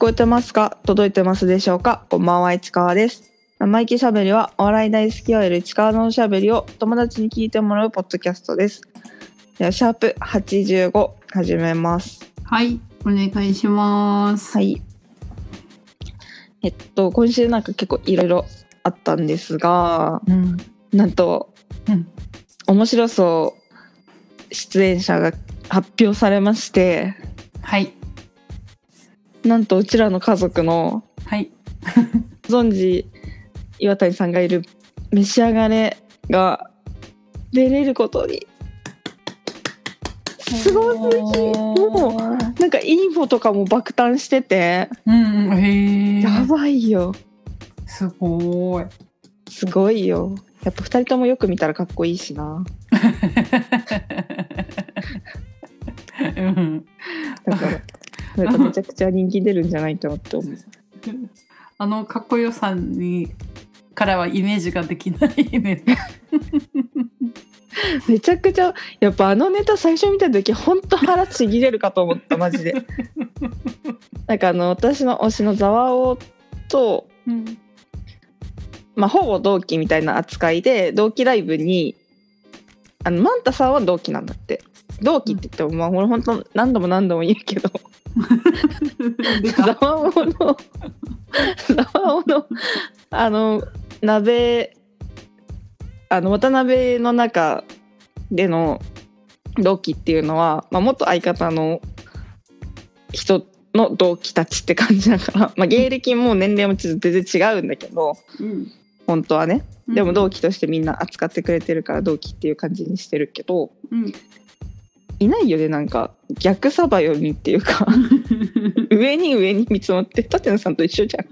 こえてますか？届いてますでしょうか？こんばんは、市川です。生意気しゃべりは、お笑い大好き OL 市川のおしゃべりを友達に聞いてもらうポッドキャストです。では、シャープ85始めます。はい、お願いします。はい。えっと、今週なんか結構いろいろあったんですが、うん。なんと、うん面白そう出演者が発表されまして、はい。なんとうちらの家族のはい。ご存知岩谷さんがいる「召し上がれ」が出れることにすごすぎもうなんかインフォとかも爆誕しててうんうん、へえ。やばいよすごい。すごいよやっぱ2人ともよく見たらかっこいいしな うん。だからなんかめちゃくちゃ人気出るんじゃないかなって思うあのかっこよさにからはイメージができないね。めちゃくちゃやっぱあのネタ最初見た時ほんと腹ちぎれるかと思ったマジで なんかあの私の推しのザワオとうん。まあ、ほぼ同期みたいな扱いで同期ライブにあのマンタさんは同期なんだって同期って言っても、まあ俺本当何度も何度も言うけど出ザた。ワオのザワオのあの鍋あの渡辺の中での同期っていうのは、まあ、元相方の人の同期たちって感じだから、まあ、芸歴も年齢もちょっと全然違うんだけどうん。本当はねでも同期。期としてみんな扱ってくれてるから同期っていう感じにしてるけどうん。いないよねなんか逆さば読みっていうか 上に上に見積もって舘野さんと一緒じゃん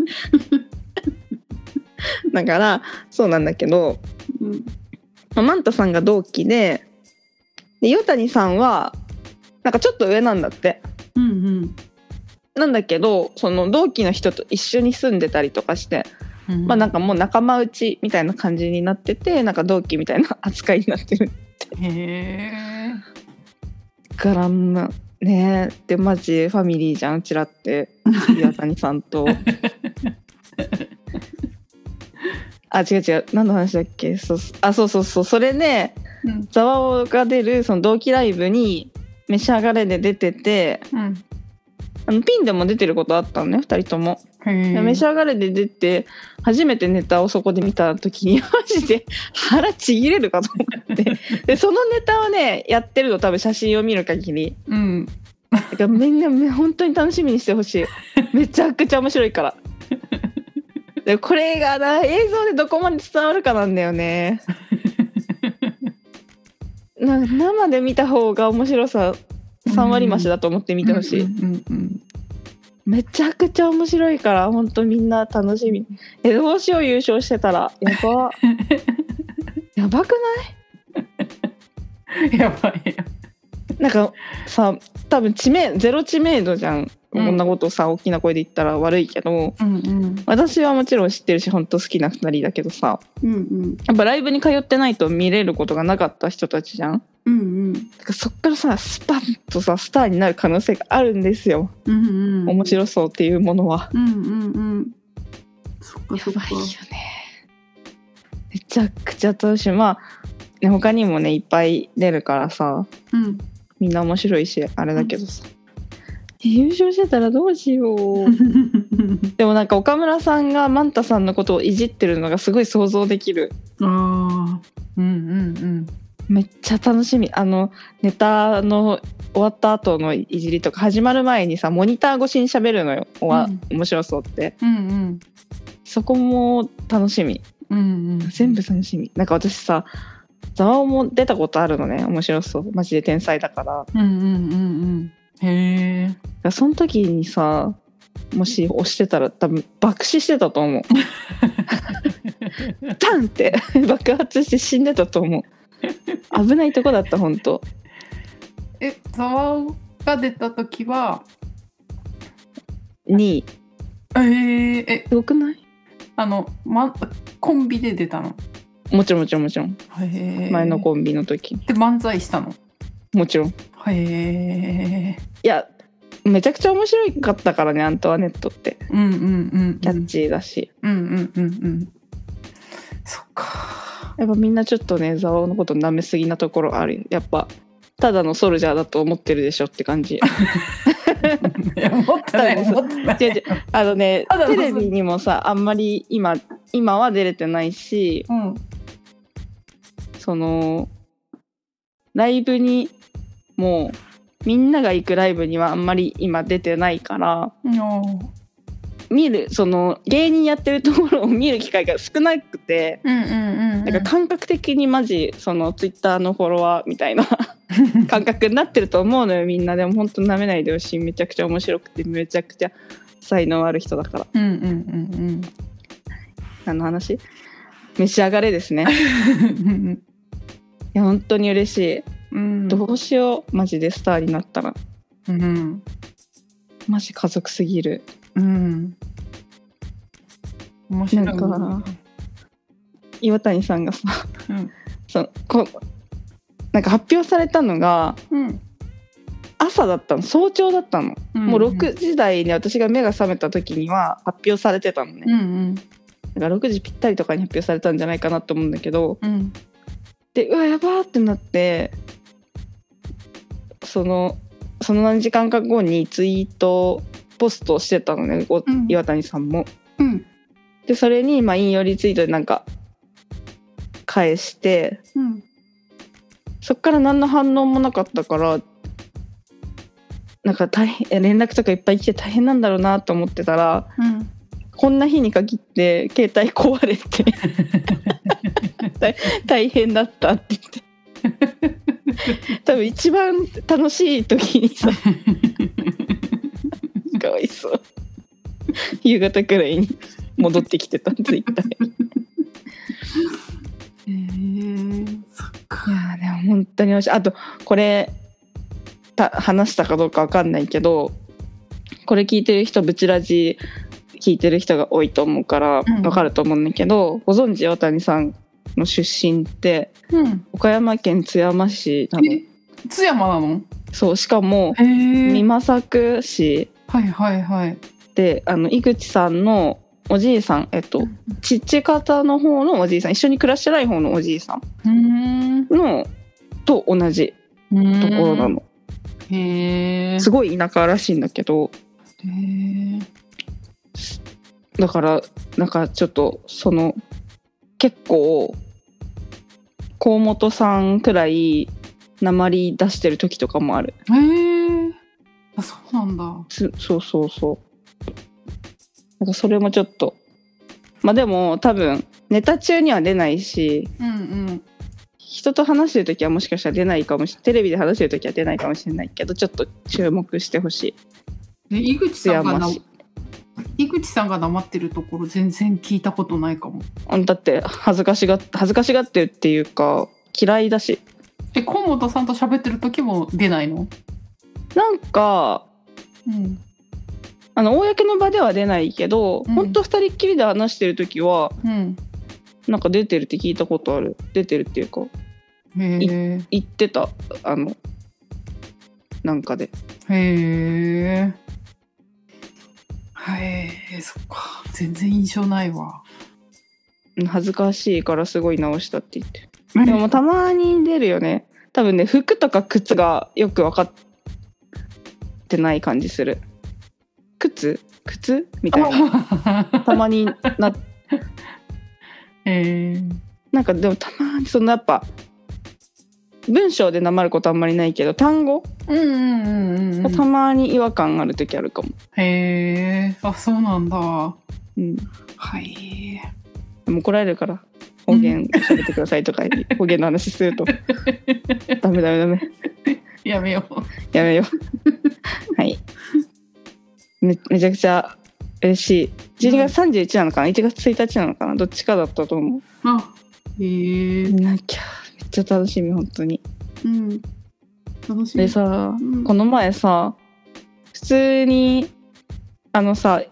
だからそうなんだけど、うん。まあマンタさんが同期でで岩谷さんはなんかちょっと上なんだってうん。なんだけどその同期の人と一緒に住んでたりとかして、うん。まあなんかもう仲間内みたいな感じになっててなんか同期みたいな扱いになってるへえ。からまねでマジファミリーじゃんうちらって。岩谷さんと。あ違う違う。何の話だっけ？そうあそうそうそう。それでうん。ザワオが出るその同期ライブに「召し上がれ」で出ててうん。あのピンでも出てることあったのね2人とも。召し上がれで出て初めてネタをそこで見た時に マジで腹ちぎれるかと思って。でそのネタをねやってるの多分写真を見る限り。うん。だからみんなめ本当に楽しみにしてほしい。めちゃくちゃ面白いから。でこれがな映像でどこまで伝わるかなんだよね。な生で見た方が面白さ3割増しだと思って見てほしい。めちゃくちゃ面白いから本当みんな楽しみ。えどうしよう優勝してたらやば。やばくない？やばいよ。なんかさ多分知名ゼロ知名度じゃん、うん。こんなことさ大きな声で言ったら悪いけど。うんうん。私はもちろん知ってるし本当好きな2人だけどさ。うんうん。やっぱライブに通ってないと見れることがなかった人たちじゃんうんうん。だからそっからさスパンとさスターになる可能性があるんですようんうん。面白そうっていうものは、うんうんうん。そっかそっかやばいよ。ねめちゃくちゃ楽しいまあね他にもねいっぱい出るからさうん。みんな面白いしあれだけどさ、優勝してたらどうしよう でもなんか岡村さんがマンタさんのことをいじってるのがすごい想像できるああ。うんうんめっちゃ楽しみあのネタの終わった後のいじりとか始まる前にさモニター越しに喋るのよ、おわ面白そうってうん。うんうん。そこも楽しみうんうん。全部楽しみなんか私さザワオも出たことあるのね面白そうマジで天才だからうんうんうんうん。へえ。らその時にさもし押してたら多分爆死してたと思う タンって爆発して死んでたと思う危ないとこだった本当。え、ザワオが出た時は、2位えー、え、すごくない？あの、ま、コンビで出たの？もちろんもちろんもちろん。前のコンビの時。で漫才したの？もちろん。いへえ。やめちゃくちゃ面白かったからねアントワネットって。うんうんうん。キャッチーだし、うんうんうんうんやっぱみんなちょっとねザワのこと舐めすぎなところある。やっぱただのソルジャーだと思ってるでしょって感じ。いや思ってない思ってない。違う違う。あのねテレビにもさあんまり今今は出れてないしうん。そのライブにもうみんなが行くライブにはあんまり今出てないからお見るその芸人やってるところを見る機会が少なくてうんうんうんなんか感覚的にマジそのツイッターのフォロワーみたいな 感覚になってると思うのよみんなでも本当舐めないでほしい。めちゃくちゃ面白くてめちゃくちゃ才能ある人だから。うんうんうん何の話？召し上がれですね。う んいや本当に嬉しい。うん。どうしよう。マジでスターになったら。うん。マジ家族すぎるうん。面白い。なんか岩谷さんがさうん。そのこなんか発表されたのがうん。朝だったの早朝だったの、うん。もう6時台に私が目が覚めた時には発表されてたのね、うんうん。だから6時ぴったりとかに発表されたんじゃないかなと思うんだけどうん。でうわやばーってなってそのその何時間か後にツイートポストをしてたのね、おうん。岩谷さんも。うん。でそれにまあ引用リツイートでなんか返してうん。そっから何の反応もなかったからなんか大変え連絡とかいっぱい来て大変なんだろうなと思ってたらうん。こんな日に限って携帯壊れて 大大変だったって言って。多分一番楽しい時にさ かわいそう。夕方くらいに戻ってきてたツイッター。にへえそっいかやーでも本当に美味しい。あとこれた話したかどうかわかんないけどこれ聞いてる人ブチラジ聞いてる人が多いと思うからうん。わかると思うんだけど、ご存知大谷さんの出身ってうん。岡山県津山市なの。え津山なの？そうしかも美作市はいはいはい。であの井口さんのおじいさんえっと父方の方のおじいさん一緒に暮らしてない方のおじいさんうん。のと同じところなの、へえすごい田舎らしいんだけど。へえだからなんかちょっとその結構河本さんくらい鉛出してる時とかもある。へえあそうなんだ。すそうそうそう。なんかそれもちょっと。まあでも多分ネタ中には出ないしうんうん。人と話してる時はもしかしたら出ないかもしテレビで話してる時は出ないかもしれないけどちょっと注目してほしい。で井口津さんがな山市。井口さんが黙ってるところ全然聞いたことないかも。あだって恥ずかしが恥ずかしがってるっていうか嫌いだし。え河本さんと喋ってる時も出ないの？なんかうん。あの公の場では出ないけど、うん。ほんと二人っきりで話してる時はうん。なんか出てるって聞いたことある。出てるっていうかへえ言ってた。あのなんかで。へえはいそっか。全然印象ないわ。うん恥ずかしいからすごい直したって言って。るでもたまに出るよね。多分ね服とか靴がよく分かってない感じする。靴？靴？みたいな。たまになへ えなんかでもたまにそのやっぱ文章でなまることあんまりないけど単語？うんうんうんうんたまに違和感ある時あるかも、へえあそうなんだ。うん、はい。でも怒られるから方言喋ってくださいとか方言の話すると。ダメダメダメやめよう。やめよう。はい。めめちゃくちゃ嬉しい。12月31なのかな？1月1日なのかな？どっちかだったと思う。あへえ。見なきゃ。めっちゃ楽しみ本当に。うん。楽しみ。でさうん。この前さ普通にあのさ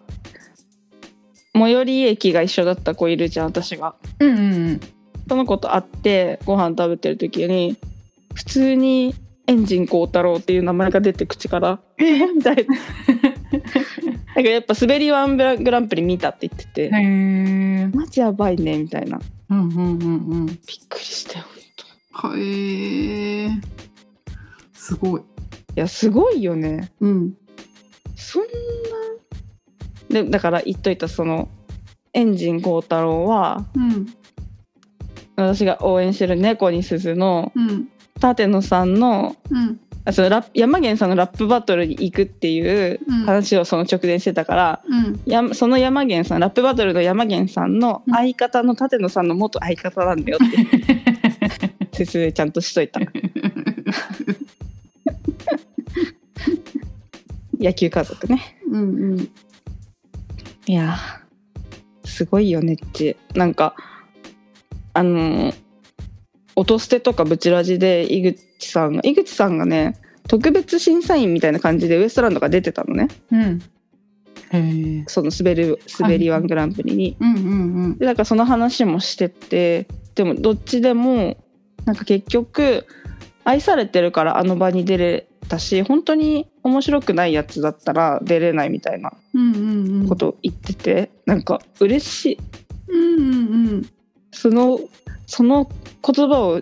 最寄り駅が一緒だった子いるじゃん私が。うんうん。その子と会ってご飯食べてる時に普通にエンジン光太郎っていう名前が出て口からえ？みたいななんかやっぱ滑りワングランプリ見たって言ってて。マジやばいねみたいなうんうんうんうん。びっくりしたよへえ。すごい。いやすごいよねうん。そんなでだから言っといたそのエンジン光太郎はうん。私が応援してる猫に鈴のうん。舘野さんのうん。あそのラ山源さんのラップバトルに行くっていううん話をその直前してたから、うん。やその山源さんラップバトルの山源さんの相方の舘野さんの元相方なんだよって 説明ちゃんとしといた 野球家族ねうんうん。いやーすごいよねっちなんかあのー音捨てとかブチラジで井口さんが井口さんがね特別審査員みたいな感じでウエストランドが出てたのねうん。へえ。その滑る滑りワングランプリに。うんうんうん。でだからその話もしててでもどっちでもなんか結局愛されてるからあの場に出れたし本当に面白くないやつだったら出れないみたいなうんうんうん。ことを言ってて、なんか嬉しいうんうんうん。そのその言葉を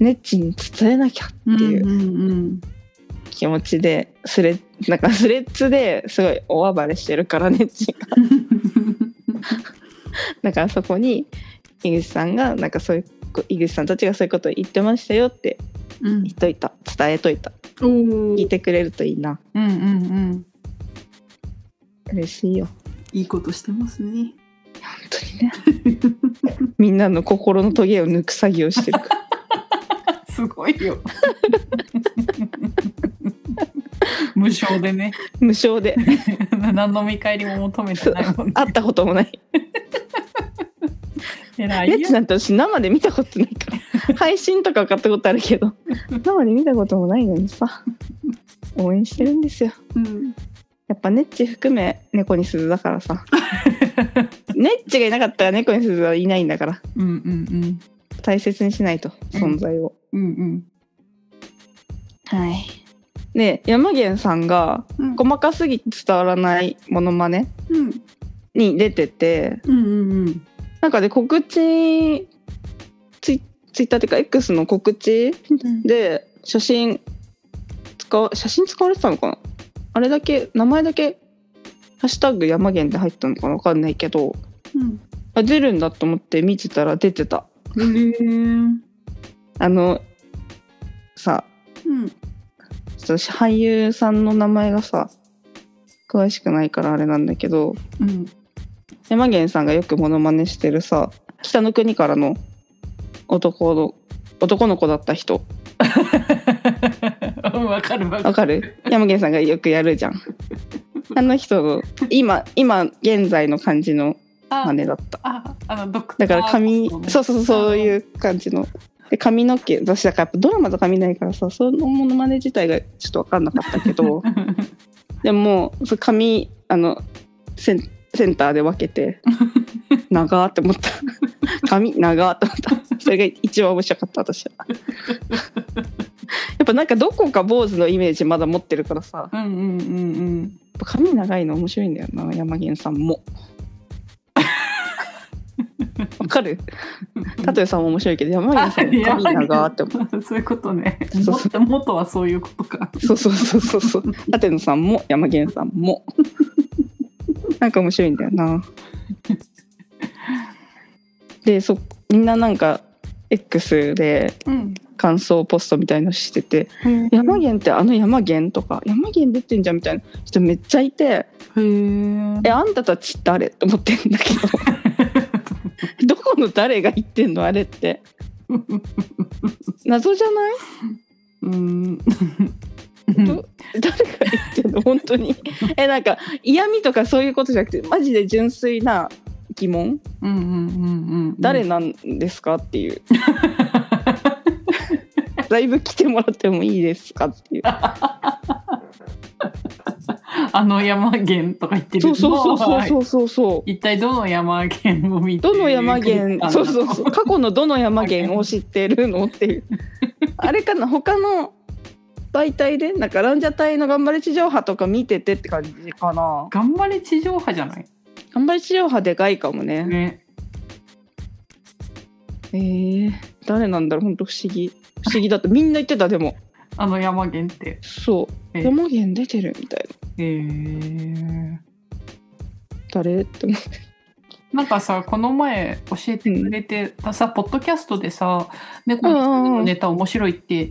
ネッチに伝えなきゃっていううんうん気持ちでスレなんかスレッズですごい大暴れしてるからネッチがだからそこに井口さんがなんかそういうこ井口さんたちがそういうことを言ってましたよってうん。言っといた伝えといた。聞いてくれるといいなうんうんうん。嬉しいよいいことしてますね。本当にねみんなの心のトゲを抜く作業してるから すごいよ。無償でね。無償で 何の見返りも求めてないもんね。会ったこともない偉いよネッチ。なんて私生で見たことないから配信とか買ったことあるけど生で見たこともないのにさ応援してるんですようん。やっぱネッチ含め猫に鈴だからさ。ネッチがいなかったら猫に鈴はいないんだから。うんうん大切にしないと存在を、うん。うん。はい。で山源さんがうん。細かすぎて伝わらないモノマネうん。に出ててうんうんなんかで告知ツイツイッターっていうか X の告知うん。で写真使わ写真使われてたのかな？あれだけ名前だけ「ハッシュタグ山源」で入ったのかな分かんないけどうん。あ出るんだと思って見てたら出てたへえ。あのさうん。俳優さんの名前がさ詳しくないからあれなんだけどうん。山源さんがよくモノマネしてるさ北の国からの男の男の子だった人 わかるわかる。山源さんがよくやるじゃん。あの人の今今現在の感じのあ真似だった。あ、あのドクターだから髪のね。そうそうそういう感じの。で髪の毛私だからやっぱドラマとか見ないからさそのモノマネ自体がちょっと分かんなかったけど。でもそう髪あのセンセンターで分けて 長ーって思った。髪長ーって思った。それが一番面白かった私は やっぱなんかどこか坊主のイメージまだ持ってるからさ。やっうんうんうん。ぱ髪長いの面白いんだよな山源さんも。わかる？うん。舘さんも面白いけど山源さんも髪長ーって思う。そういうことね。そうそ元元はそういうことか。そうそうそうそうそう。舘野さんも山源さんも。なんか面白いんだよな。でそみんななんか X でうん。感想ポストみたいのしてて「山源ってあの山源?」とか「山源出てんじゃん」みたいな人めっちゃいてへえ。「えあんたたち誰?」と思ってんだけど どこの誰が言ってんのあれって謎じゃない？うん。ど誰が言ってんの？本当にえなんか嫌味とかそういうことじゃなくてマジで純粋な疑問？うんうんうんうん。誰なんですかっていう。ライブ来てもらってもいいですかっていう。あの山源とか言ってる。そうそうそうそうそうそう。一体どの山源を見てどの山源そうそううそう。過去のどの山源を知ってるのっていう。あれかな？他の媒体で？なんかランジャタイの頑張れ地上波とか見ててって感じかな。頑張れ地上波じゃない？頑張れ地上波でかいかもね。ね。えー、誰なんだろう本当不思議。不思議だってみんな言ってたでも。あの山源って。そう。え山源出てるみたいな。へえ。誰って思ってなんかさこの前教えてくれてたさ、ポッドキャストでさ猫のネタ面白いって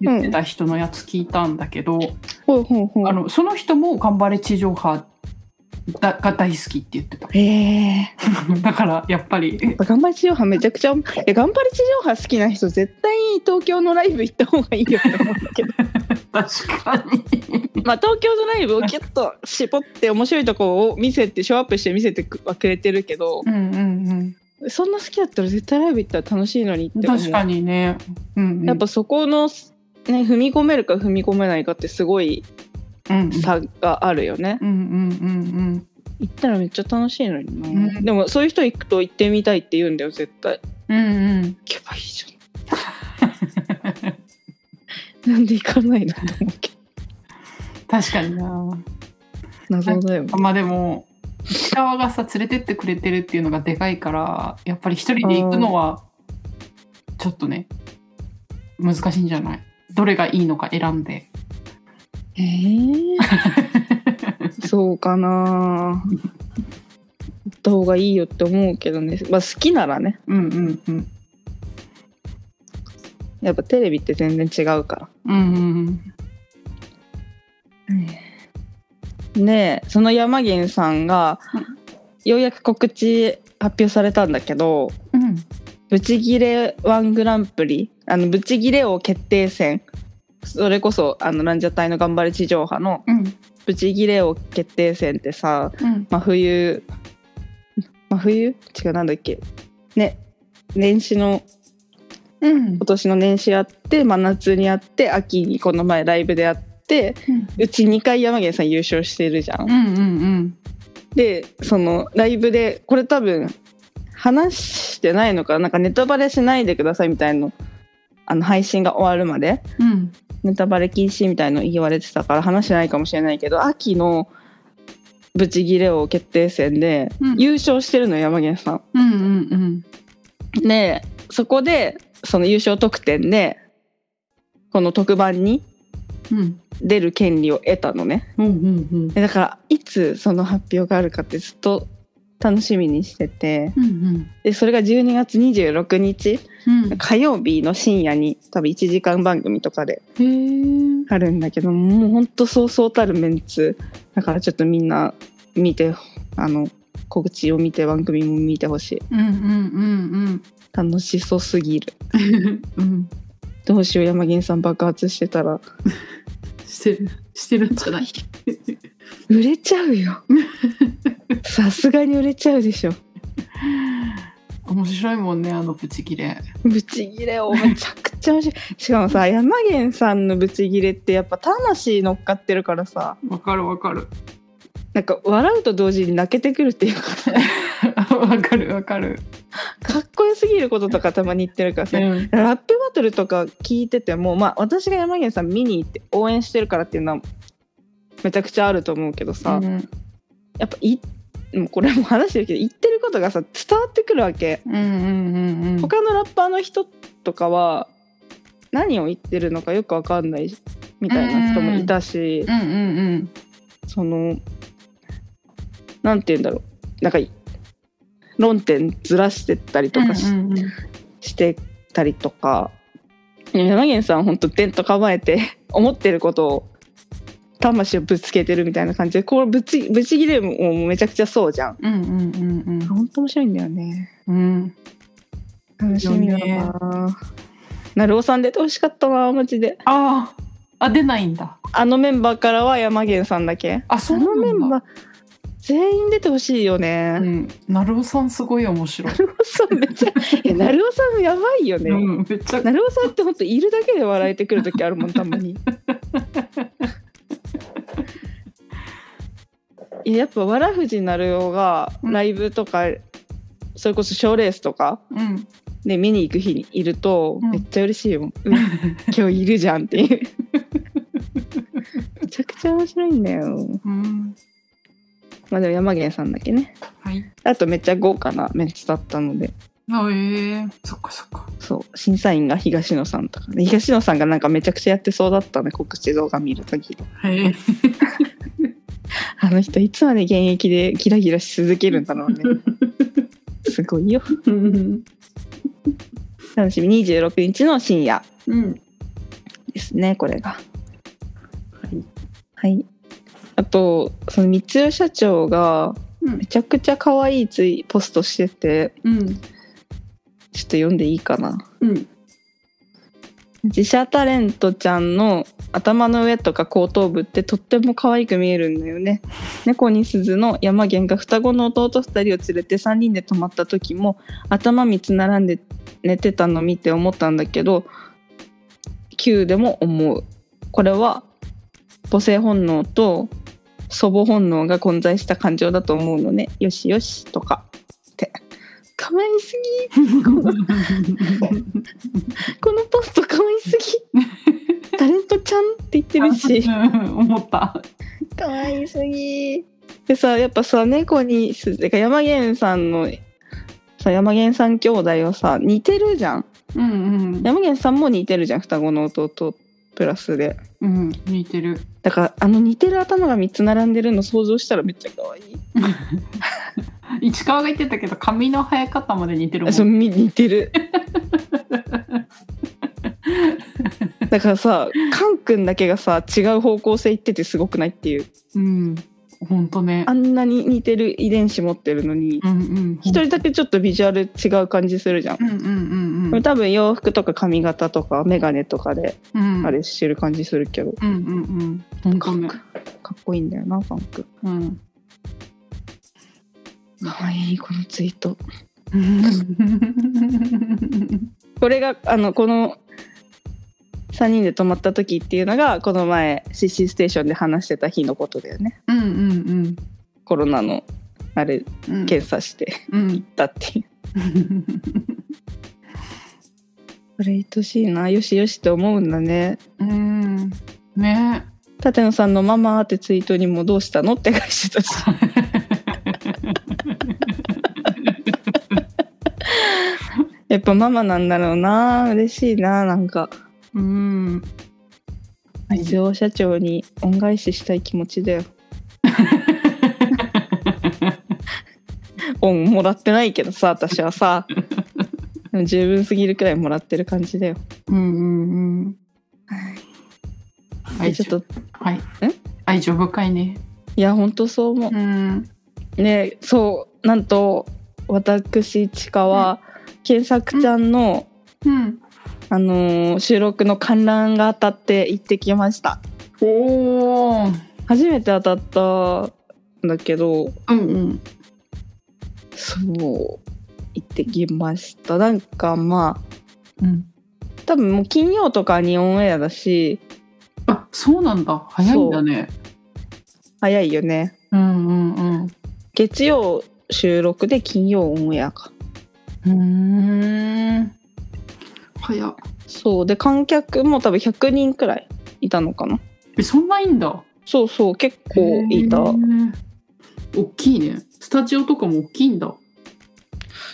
言ってた人のやつ聞いたんだけど、ほうほうほうあのその人も頑張れ地上波だが大好きって言ってた。ええ だからやっぱり。ー、頑張れ地上波めちゃくちゃいや頑張れ地上波好きな人絶対東京のライブ行った方がいいよって思うんだけど。確かに。まあ東京のライブをキュッと絞って面白いとこを見せてショーアップして見せてはくれてるけどうんうんそんな好きだったら絶対ライブ行ったら楽しいのにって思う。うん確かにね、うんうん、やっぱそこの、ね、踏み込めるか踏み込めないかってすごいうんうん差があるよね、行ったらめっちゃ楽しいのにな、うん。でもそういう人行くと行ってみたいって言うんだよ絶対。うんうん。けばいいじゃん。なんで行かないのと思うけど。確かにな。謎だよね。まあでも内側がさ連れてってくれてるっていうのがでかいからやっぱり一人で行くのはちょっとね難しいんじゃない？どれがいいのか選んでえー、そうかな。行った方がいいよって思うけどね。まあ好きならね。うんうんうん。やっぱテレビって全然違うから。うんうんねえ。その山源さんがようやく告知発表されたんだけどうん。ブチギレワングランプリあのブチギレ王決定戦それこそあのランジャタイの頑張れ地上波のうん。ブチギレ王決定戦ってさうん。真冬真冬？違うなんだっけ？ね。年始のうん。今年の年始やって真夏にやって秋にこの前ライブでやってうち2回山源さん優勝してるじゃん。うんうんうん。でそのライブでこれ多分話してないのかな？なんかネタバレしないでくださいみたいなのあの配信が終わるまでうん。ネタバレ禁止みたいの言われてたから話してないかもしれないけど秋のブチギレ王決定戦でうん。優勝してるの山源さうんうんうん。ん。でそこでその優勝特典でこの特番にうん。出る権利を得たのね。うんうん。でだからいつその発表があるかってずっと楽しみにしてて。うんでそれが12月26日。うん。火曜日の深夜に多分1時間番組とかであるんだけどもうほんとそうそうたるメンツ。だからちょっとみんな見てあの告知を見て番組も見てほしい。うんうん楽しそうすぎる。う んうん。どうしよう山源さん爆発してたら。してる。してるんじゃない？売れちゃうよ。さすがに売れちゃうでしょ。面白いもんねあのブチギレ。ブチギレをめちゃくちゃ面白い。しかもさ山源さんのブチギレってやっぱ魂乗っかってるからさ。わかるわかる。なんか笑うと同時に泣けてくるっていうかさわかるわかる、かっこよすぎることとかたまに言ってるからさ、うん。ラップバトルとか聞いててもまあ私が山源さん見に行って応援してるからっていうのはめちゃくちゃあると思うけどさ、うん。やっぱいもうこれも話してるけど言ってることがさ伝わってくるわけ、うんうんうんうん他のラッパーの人とかは何を言ってるのかよくわかんないみたいな人もいたし、うんうんそのなんて言うんだろう。なんか論点ずらしてったりとかし,、うんうんうん。してたりとか。山源さん本当テント構えて 思ってることを魂をぶつけてるみたいな感じでこれぶちぶち切れもめちゃくちゃそうじゃん。うんうんうん本当面白いんだよね。うんうん楽しみだな。なるおさん出てほしかったなマジで。あああ出ないんだあのメンバーからは山源さんだけ。あそのメンバー全員出てほしいようね。んなるおさんすごい面白い、なるおさんめっちゃいやなるおさんやばいよね。うん、めっちゃなるおさんって本当いるだけで笑えてくる時あるもんたまに。ややっぱわらふじなるおがうん。ライブとか、それこそ賞レースとかうん。で見に行く日にいると、うん。めっちゃ嬉しいよ、うん。今日いるじゃんっていう。ちゃ面白いんだよ。うん。まあでも山源さんだけね。はい。あとめっちゃ豪華なメンツだったので。あええ。そっかそっか。そう。審査員が東野さんとか。ね東野さんがなんかめちゃくちゃやってそうだったね告知動画見る限りへえ。あの人いつまで現役でギラギラし続けるんだろうね すごいよ楽しみ26日の深夜うん。ですねこれがはい。はいあとその三代社長がうんめちゃくちゃ可愛いツイポストしててうん。ちょっと読んでいいかなうん。自社タレントちゃんの頭の上とか後頭部ってとっても可愛く見えるんだよね。猫に鈴の山源が双子の弟2人を連れて3人で泊まった時も頭3つ並んで寝てたの見て思ったんだけど9でも思う。これは母性本能と祖母本能が混在した感情だと思うのね。よしよしとか。可愛すぎ。このポスト可愛すぎ。タレントちゃんって言ってるし。うん思った。可愛すぎ。でさやっぱさ猫にすてか山源さんのさ山源さん兄弟はさ似てるじゃん。うんうん。山源さんも似てるじゃん双子の弟プラスでうん、似てる。だからあの似てる頭が3つ並んでるの想像したらめっちゃ可愛い 市川が言ってたけど髪の生え方まで似てるも。あそう似てる だからさカン君だけがさ違う方向性行っててすごくないっていううん。ほんとねあ。んなに似てる遺伝子持ってるのにうんうん。一人だけちょっとビジュアル違う感じするじゃんうんうんうんうん。多分洋服とか髪型とか眼鏡とかでうんあれしてる感じするけど、うんうんうん。かっこいいんだよなファンクうん。かわいいこのツイート これがあのこの3人で泊まった時っていうのがこの前 CC ステーションで話してた日のことだよねうんうんコロナのあれうん。検査してうん行ったっていうこれ愛しいなよしよしって思うんだねうん。ね。舘野さんの「ママ」ってツイートにも「どうしたの?」って返してたし やっぱママなんだろうな嬉しいななんかうん。水尾社長に恩返ししたい気持ちだよ 恩もらってないけどさ私はさでも十分すぎるくらいもらってる感じだようんうんうん。でちょっとはい。愛情深いね。いやほんとそう思ううん。ねそうなんと私ちかは検索ちゃんの、うん。あのー収録の観覧が当たって行ってきましたおお。初めて当たったんだけどうんうん。そう行ってきましたなんかまあうん。多分もう金曜とかにオンエアだしあ、そうなんだ。早いんだね。早いよねうんうんうん。月曜収録で金曜オンエアかうーん。早っ。そうで観客も多分100人くらいいたのかなえ、そんないいんだ。そうそう結構いた。大きいね。スタジオとかも大きいんだ。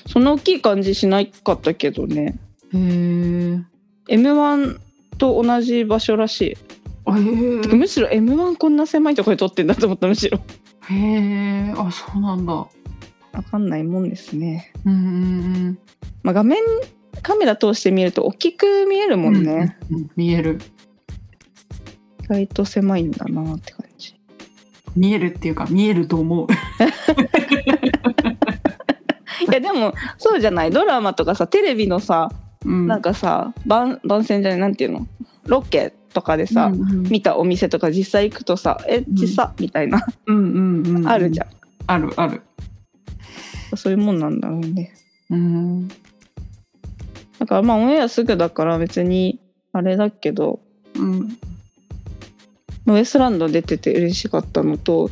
そんな大きい感じしなかったけどねへえ。m 1と同じ場所らしいあむしろ m 1こんな狭いところで撮ってんだと思ったむしろへえ。あ、そうなんだ。わかんないもんですね、うんうんまあ、画面カメラ通して見ると大きく見えるうん。もんね、うん。うん見える。意外と狭いんだなって感じ見えるっていうか見えると思う。いやでもそうじゃない？ドラマとかさテレビのさうん。なんかさ番番宣じゃないなんていうの？ロケとかでさ、うんうん見たお店とか実際行くとさえっちさ、みたいなうんうんうん。あるじゃん、あるある。そういうもんなんだろうねうん。だからまあオンエアすぐだから別にあれだけどうん。ウエストランド出てて嬉しかったのと、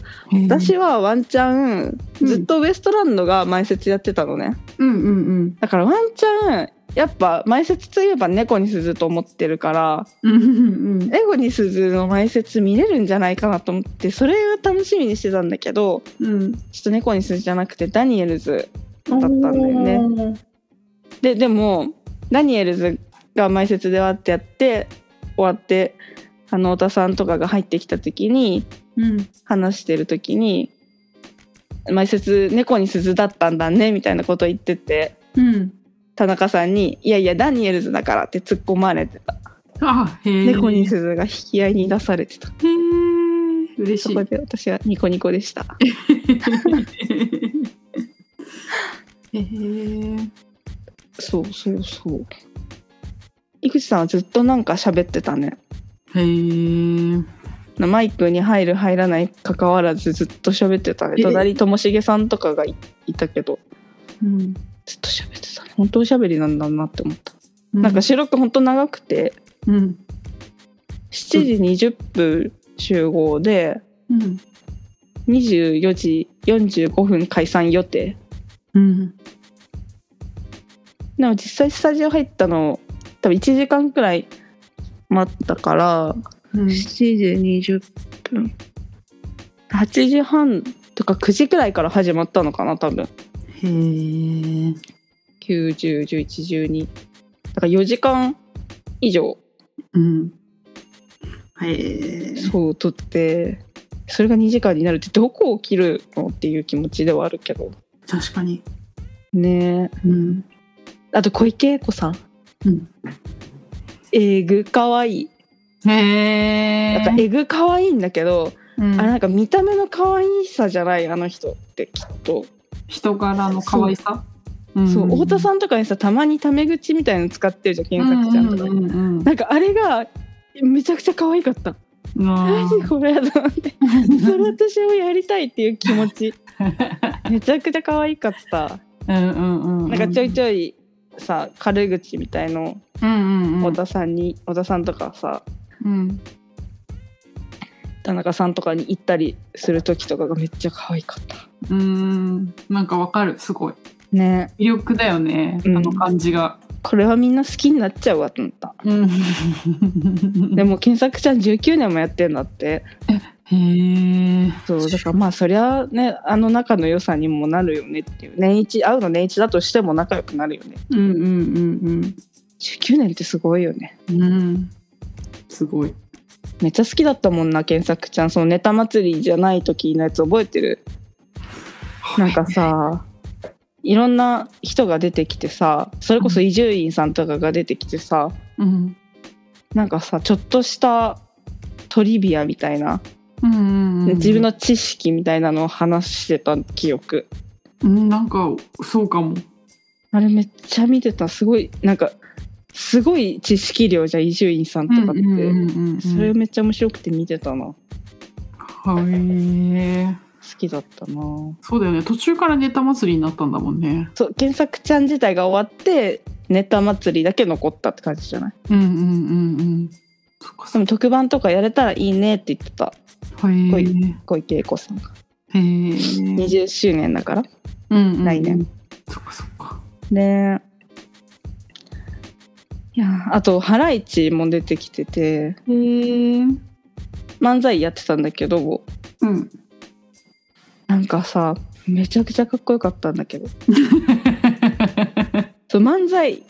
私はワンチャンずっとウエストランドが前説やってたのね、うんうんうん。だからワンチャンやっぱ前説といえば猫に鈴と思ってるからうんうん猫に鈴の前説見れるんじゃないかなと思ってそれを楽しみにしてたんだけどうん。ちょっと猫に鈴じゃなくてダニエルズだったんだよね。ね。ででもダニエルズが前説でわってやって終わってあの太田さんとかが入ってきた時にうん。話してる時に前説猫に鈴だったんだねみたいなこと言っててうん。田中さんに「いやいやダニエルズだから」って突っ込まれてたあ。猫に鈴が引き合いに出されてたへえ。嬉しいそこ。で私はニコニコでした へえ。そうそうそう井口さんはずっとなんか喋ってたねへえ。マイクに入る入らないかかわらずずっと喋ってたねえ隣ともしげさんとかがいいたけどうん。ずっと喋ってたね本当おしゃべりなんだなって思った、なんか収録本当長くてうん。7時20分集合でうん。24時45分解散予定うん。でも実際スタジオ入ったの多分1時間くらい待ったからうん。7時20分8時半とか9時くらいから始まったのかな多分へえ。9101112だから4時間以上うん。へえ。そう撮ってそれが2時間になるってどこを切るのっていう気持ちではあるけど確かに。ねえうん。あと小池栄子さん。うん。えぐかわいい。へえ。やっぱえぐかわいいんだけど、うん。あれなんか見た目の可愛さじゃないあの人ってきっと、人柄の可愛さ？そう。太田んさんとかにさたまにタメ口みたいの使ってるじゃん検索ちゃんとか。に、うんうんうん。なんかあれがめちゃくちゃ可愛かった。うん何これと思って。それ私もやりたいっていう気持ち。めちゃくちゃ可愛かった。うんうんうん。なんかちょいちょいさ軽口みたいのうんうんうん。太田さんに太田さんとかさうん。田中さんとかに行ったりする時とかがめっちゃ可愛かったうん。なんかわかる。すごい。ね魅力だよね。あうんの感じが。これはみんな好きになっちゃうわと思ったうん。でも検索ちゃん19年もやってんだってへえ。そうだからまあそりゃねあの仲の良さにもなるよねっていう年一会うの年一だとしても仲良くなるよねうんうんうん19年ってすごいよねうん。うん。すごい。めっちゃ好きだったもんな検索ちゃんそのネタ祭りじゃない時のやつ覚えてる？なんかさいろんな人が出てきてさそれこそ伊集院さんとかが出てきてさうん。なんかさちょっとしたトリビアみたいな、うんうんうん。自分の知識みたいなのを話してた記憶うん、なんかそうかも。あれめっちゃ見てたすごいなんかすごい知識量じゃん伊集院さんとかって、それめっちゃ面白くて見てたな好はい。きだったなそうだよね。途中からネタ祭りになったんだもんね。そう検索ちゃん自体が終わってネタ祭りだけ残ったって感じじゃない？うんうんうんうん。そっかそっでも特番とかやれたらいいねって言ってた小池栄子さんがへえ。20周年だからうんうんうん来年。そっかそっか。でいやあとハライチも出てきてて。漫才やってたんだけどうん。なんかさめちゃくちゃかっこよかったんだけど そう漫才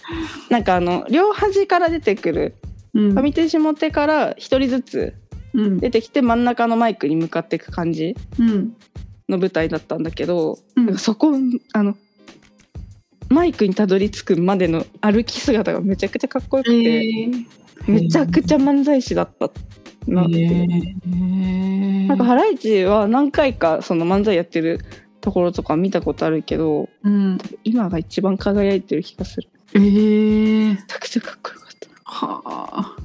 なんかあの両端から出てくるうん上手下手から一人ずつうん出てきて真ん中のマイクに向かっていく感じうんの舞台だったんだけど、うんなんかそこあのマイクにたどり着くまでの歩き姿がめちゃくちゃかっこよくて、へえ。めちゃくちゃ漫才師だったなって、へえ。なんかハライチは何回かその漫才やってるところとか見たことあるけどうん。今が一番輝いてる気がするええ。めちゃくちゃかっこよかったはあ。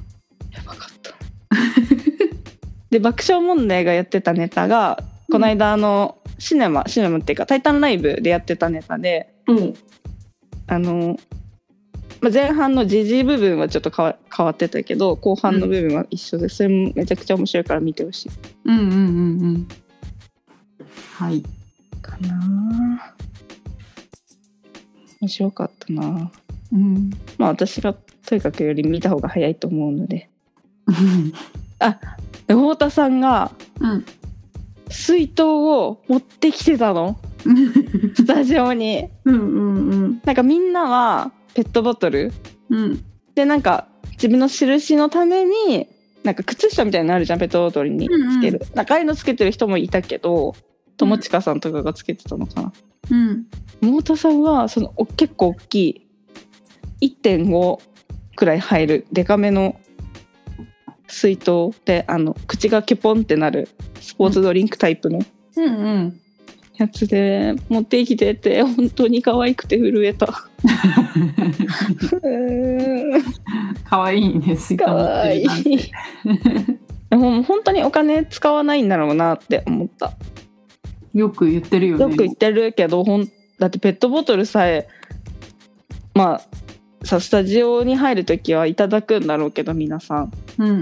やばかった で爆笑問題がやってたネタがこの間あのシネマシネマっていうか「タイタンライブ」でやってたネタでうん。あの、まあ、前半の時事部分はちょっと変わ変わってたけど後半の部分は一緒で、それもめちゃくちゃ面白いから見てほしい。うんうんうんうん。はい。かな。面白かったな。うん。まあ私がとにかくより見た方が早いと思うので。で太田さんがうん。水筒を持ってきてたの？スタジオに。うんうんなんかみんなはペットボトル？うん。でなんか自分の印のためになんか靴下みたいなのあるじゃん？ペットボトルにつける、なんかああいうのつけてる人もいたけど友近さんとかがつけてたのかな。うん。太田さんはそのお結構大きい1.5くらい入るデカめの水筒であの口がケポンってなるスポーツドリンクタイプのやつで持ってきてて本当に可愛くて震えた。可愛いねスイカ可持って愛いるなんて。もう本当にお金使わないんだろうなって思った。よく言ってるよね。よく言ってるけどほんだってペットボトルさえまあさスタジオに入る時はいただくんだろうけど皆さん。うんうんう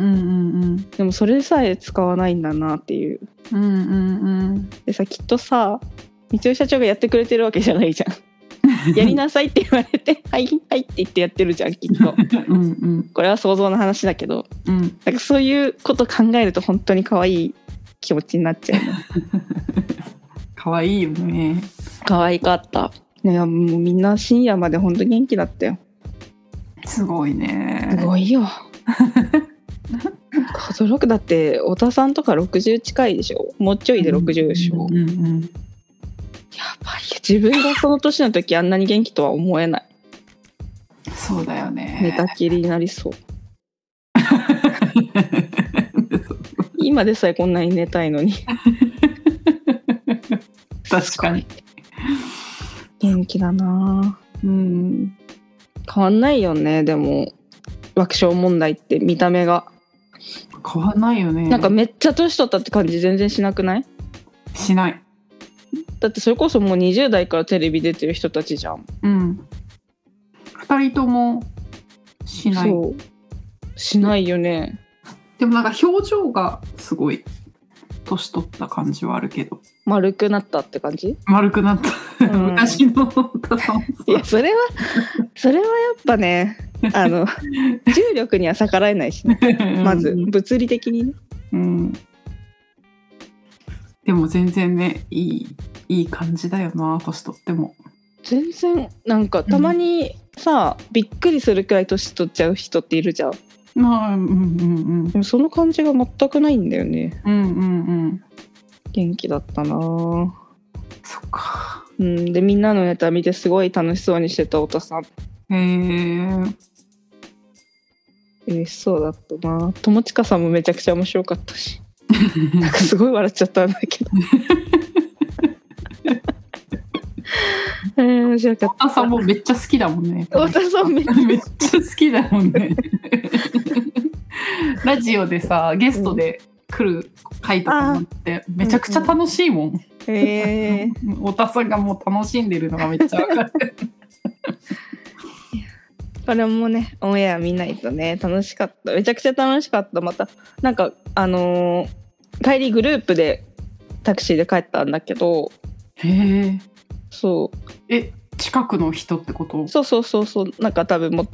んでもそれさえ使わないんだなっていう。うんうんうんうん。でさきっとさ三井社長がやってくれてるわけじゃないじゃん。やりなさいって言われて「はいはい」って言ってやってるじゃんきっと。うんうん。これは想像の話だけど。うん。なんかそういうこと考えると本当に可愛い気持ちになっちゃうね。可愛いよね。可愛かった。いやもうみんな深夜まで本当元気だったよすごいね。すごいよ 驚くだって太田さんとか60近いでしょ？もうちょいで60でしょ、うんうんうん。やばいよ自分がその年の時あんなに元気とは思えないそうだよね。寝たきりになりそう今でさえこんなに寝たいのに 確かに。元気だなうん。変わんないよねでも。爆笑問題って見た目が、変わんないよね。なんかめっちゃ年取ったって感じ全然しなくない？しない。だってそれこそもう20代からテレビ出てる人たちじゃん。うん。二人ともしない。そう。しないよね。でもなんか表情がすごい年取った感じはあるけど。丸くなったって感じ？丸くなった、うん昔の太田さんいやそれはそれはやっぱねあの 重力には逆らえないしね。まず物理的にね。うん、でも全然ねいいいい感じだよな年取っても。全然なんかたまにさ、びっくりするくらい年取っちゃう人っているじゃん。まあうんうんでもその感じが全くないんだよね。うんうんうん。うん元気だったな。ぁそっかうん。でみんなのネタ見てすごい楽しそうにしてた太田さん。へえ嬉しそうだったな。友近さんもめちゃくちゃ面白かったし。なんかすごい笑っちゃったんだけど。え ー面白かっ太田さんもめっちゃ好きだもんね。た太田さん めっちゃ好きだもんね。ラジオでさゲストで来る回とかもあってめちゃくちゃ楽しいもん、えー。太田さんがもう楽しんでるのがめっちゃわかる。これもねオンエア見ないとね楽しかった。めちゃくちゃ楽しかった。またなんかあのー帰りグループでタクシーで帰ったんだけどへえそう。え近くの人ってこと？そうそうそうそう。なんか多分も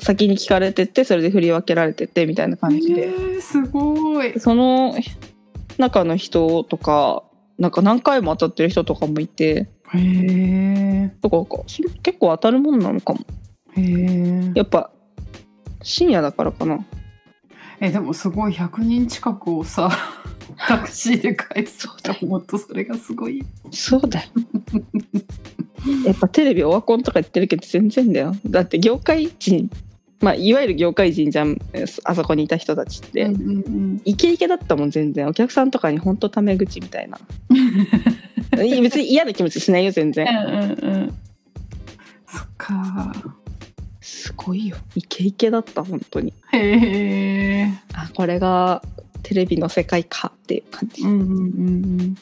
先に聞かれててそれで振り分けられててみたいな感じで、えー、すごい。その中の人とかなんか何回も当たってる人とかもいて。へえとかそれ結構当たるもんなのかも。へえやっぱ深夜だからかな。えでもすごい100人近くをさ タクシーで帰そうと思うとそれがすごい。そうだよ。やっぱテレビオワコンとか言ってるけど全然だよ。だって業界人まあいわゆる業界人じゃんあそこにいた人たちって、うんうんうん。イケイケだったもん全然。お客さんとかに本当タメ口みたいな。別に嫌な気持ちしないよ全然。うんうんうん。そっか。すごいよ。イケイケだった本当に。へえ。あこれがテレビの世界かっていう感じ、いうんうんうんうん。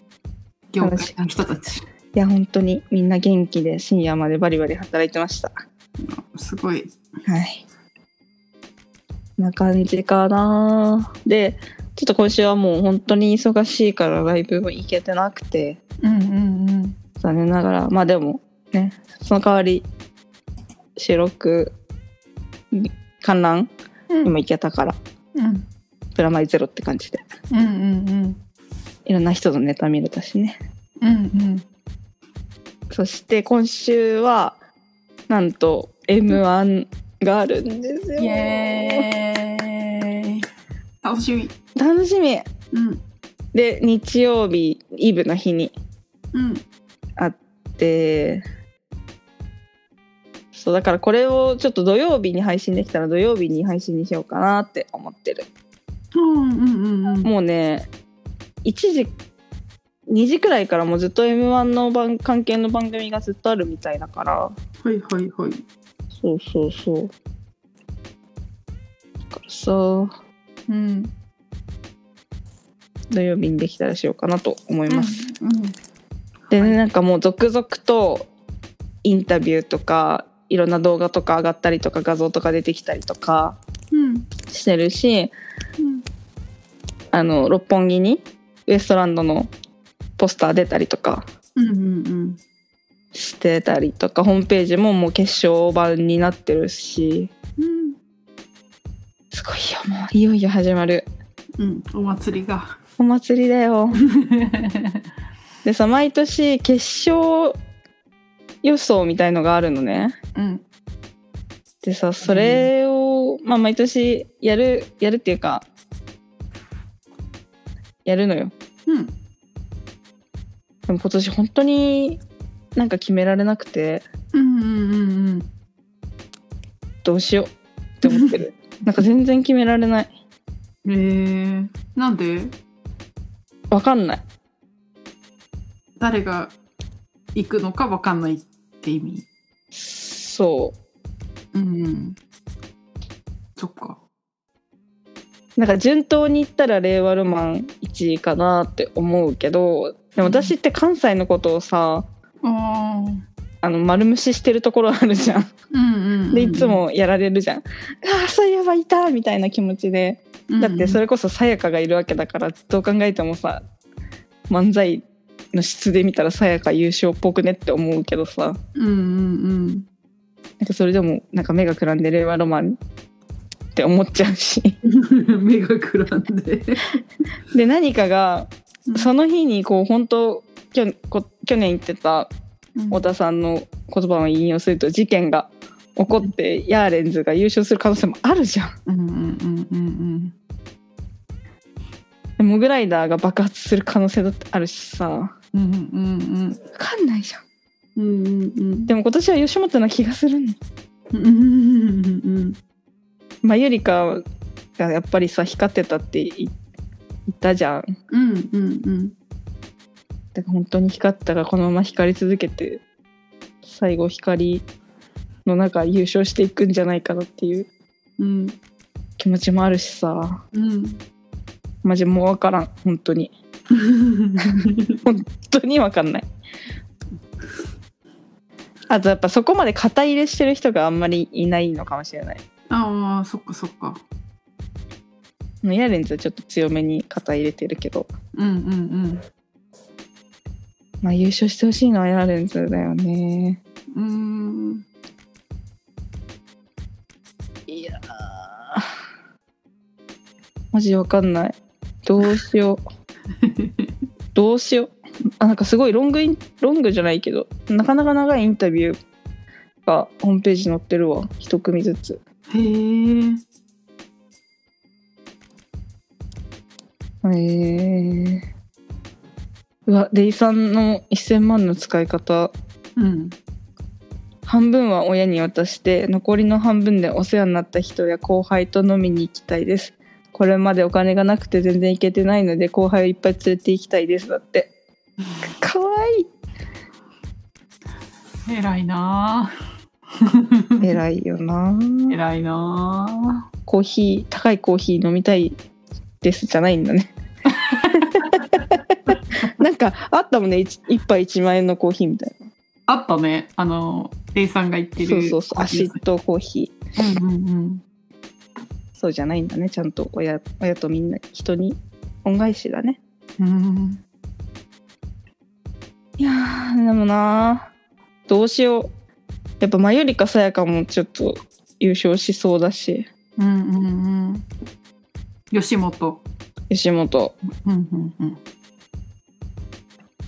業界の人たち。や本当にみんな元気で深夜までバリバリ働いてました。すごい。はいな感じかな。でちょっと今週はもう本当に忙しいからライブも行けてなくて。うんうんうん。残念ながら。まあでもねその代わり収録観覧うん。にも行けたから、うん。プラマイゼロって感じで。うんうんいろんな人のネタ見れたしね。うんうん。そして今週はなんと m 1があるんですよ。イエーイ。楽しみ。楽しみ。うん。で日曜日イブの日にうん。でそうだからこれをちょっと土曜日に配信できたら土曜日に配信にしようかなって思ってる。うんうんうんうん。もうね1時2時くらいからもうずっと m 1の番関係の番組がずっとあるみたいだから。はいはいはいそうそうそう。だからさうん。土曜日にできたらしようかなと思います、うんでねはいなんかもう続々とインタビューとかいろんな動画とか上がったりとか画像とか出てきたりとかうんしてるしうん。あの六本木にウエストランドのポスター出たりとかうんうんうんしてたりとかホームページももう決勝版になってるし。うん。すごいよもういよいよ始まる。うんお祭りが。お祭りだよ。でさ毎年決勝予想みたいのがあるのね。うん。でさそれを、まあ毎年やるやるっていうかやるのよ。うん。でも今年本当になんか決められなくてうんうんうんどうしようって思ってる。なんか全然決められない。うんえ。ー、なんで？わかんない。誰が行くのかわかんないって意味？そう。うんうん。そっか。なんか順当に言ったら令和ロマン1位かなって思うけどでも私って関西のことをさあの丸無視してるところあるじゃん。うんうんうんでいつもやられるじゃん。ああそういえばいたみたいな気持ちで。だってそれれこそさやかがいるわけだからどう考えてもさ漫才の質で見たらさやか優勝っぽくねって思うけどさ。うんうんなんかそれでもなんか目がくらんで令和ロマンって思っちゃうし。う ん目がくらんで。で何かがうん。その日にこう本当きょこ去年言ってたうん太田さんの言葉を引用すると事件が起こってヤーレンズが優勝する可能性もあるじゃん。うんうんうんうんでモグライダーが爆発する可能性だってあるしさわうんうんうんかんないじゃん。うんうんうんでも今年は吉本な気がするの。うんうんうんまあゆりかがやっぱりさ光ってたって言言ったじゃん。うんうんうんだから本当に光ったがこのまま光り続けて最後光の中優勝していくんじゃないかなっていううん。気持ちもあるしさ。うん。マジもう分からん本当に。本当に分かんない。あとやっぱそこまで肩入れしてる人があんまりいないのかもしれない。ああそっかそっか。ヤーレンズはちょっと強めに肩入れてるけど。うんうんうんまあ優勝してほしいのはヤーレンズだよね。うーん。いやマジわかんない。どうしよう。どうしよう。あなんかすごいロングインロングじゃないけどなかなか長いインタビューがホームページに載ってるわ。一組ずつ。へえへえうわデイさんの1000万の使い方。うん。半分は親に渡して残りの半分でお世話になった人や後輩と飲みに行きたいです。これまでお金がなくて全然行けてないので後輩をいっぱい連れて行きたいです。だって。かわいい。偉いな。偉いよな。ぁ偉いな。コーヒー高いコーヒー飲みたいですじゃないんだねなんかあったもんね。一一杯1万円のコーヒーみたいぁあったね。あのレイさんが言ってるなそうそうそう。アシッドコーヒー。うんうんうん。そうじゃないんだね。ちゃんと親親とみんな人に恩返しだね。うんいやーでもなどうしよう。やっぱマユリカさやかもちょっと優勝しそうだし。うんうんうん。吉本吉本うんうんうん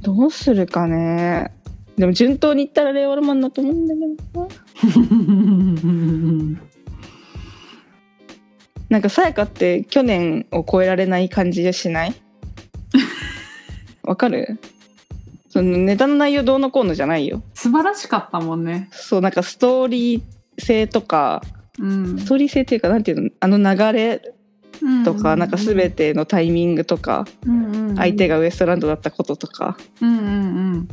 どうするかね。でも順当にいったらレイワルマンだと思うんだけどな。なんかさやかって去年を超えられない感じがしない？わかる？そのネタの内容どうのこうのじゃないよ。素晴らしかったもんね。そうなんかストーリー性とかうん。ストーリー性っていうかなんていうの？あの流れとか、なんか全てのタイミングとか相手ががウエストランドだったこととか。うんうんうん。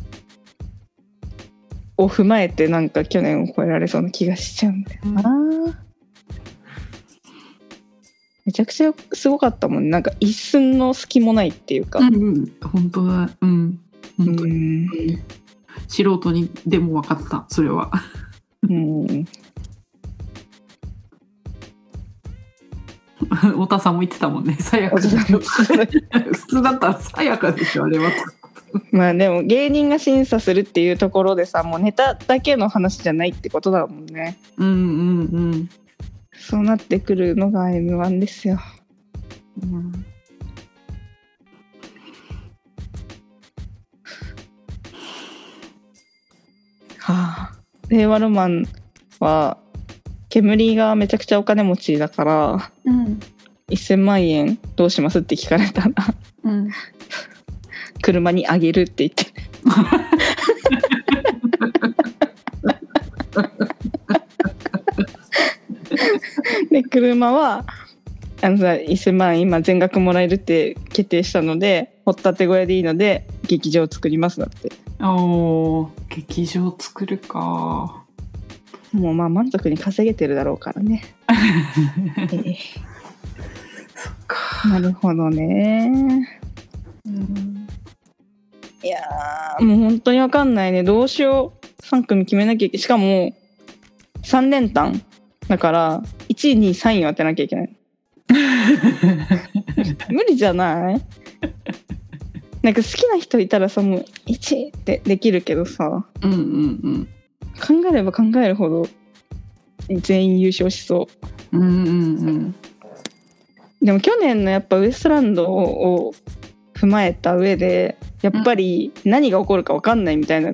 を踏まえてなんか去年を超えられそうな気がしちゃうんだよな、めちゃくちゃすごかったもんね。なんか一寸の隙もないっていうか、うんうん。本当だ。うん。本当に。ん。素人にでも分かったそれは。うん 太田さんも言ってたもんね。さやか普通だったらさやかでしょあれは。まあでも芸人が審査するっていうところでさもうネタだけの話じゃないってことだもんね。うんうんうん。そうなってくるのが m 1ですよ。うん。はあ。令和ロマンは煙がめちゃくちゃお金持ちだからうん。1000万円どうしますって聞かれたらうん。車にあげるって言って。で車はあのさ1000万今全額もらえるって決定したので掘ったて小屋でいいので劇場を作りますだって。おー劇場作るか。もうまあ満足に稼げてるだろうからね、え えそっか。なるほどね。うん。いやーもう本当にわかんないね。どうしよう。3組決めなきゃいけしかも3連単。だから1位2位3位を当てなきゃいけない。無理じゃない？なんか好きな人いたらさもう1位ってできるけどさ。うんうんうん考えれば考えるほど全員優勝しそう。んうんうん。うでも去年のやっぱウエストランドを踏まえた上でやっぱり何が起こるか分かんないみたいな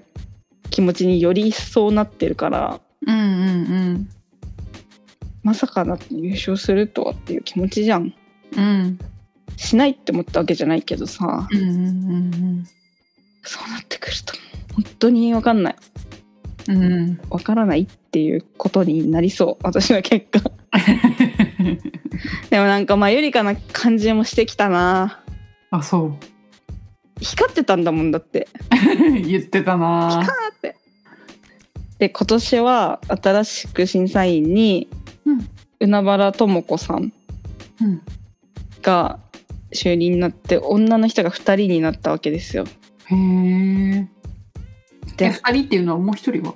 気持ちにより一層なってるからうんうんまさかな優勝するとはっていう気持ちじゃん。うん。しないって思ったわけじゃないけどさうんうんうんそうなってくると本当に分かんないうん。分からないっていうことになりそう私の結果。でもなんかまあ有利かな感じもしてきたな。あそう。光ってたんだもんだって。言ってたな。って。で今年は新しく審査員にうん。海原智子さんが就任になって女の人が2人になったわけですよ。へえでで二人っていうのはもう一人は？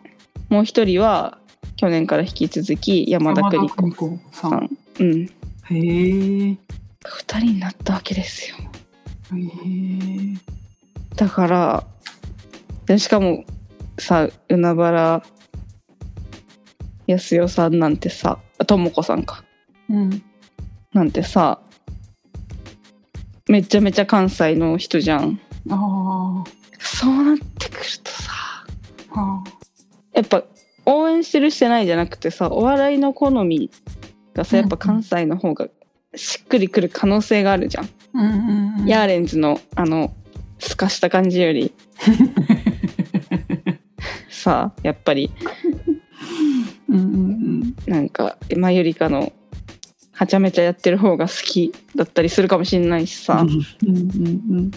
もう一人は去年から引き続き山田邦子さん。うん。へえ。へ2人になったわけですよ。え。だからでしかもさ海原康代さんなんてさあ智子さんか。うん。なんてさめちゃめちゃ関西の人じゃん。あそうなってくるとさやっぱ応援してるしてないじゃなくてさお笑いの好みがさやっぱ関西の方がしっくりくる可能性があるじゃん、あうんうんうん。ヤーレンズのあのすかした感じより。さやっぱり。うんうんなんかマユリカのはちゃめちゃやってる方が好きだったりするかもしんないしさ、うんうんうん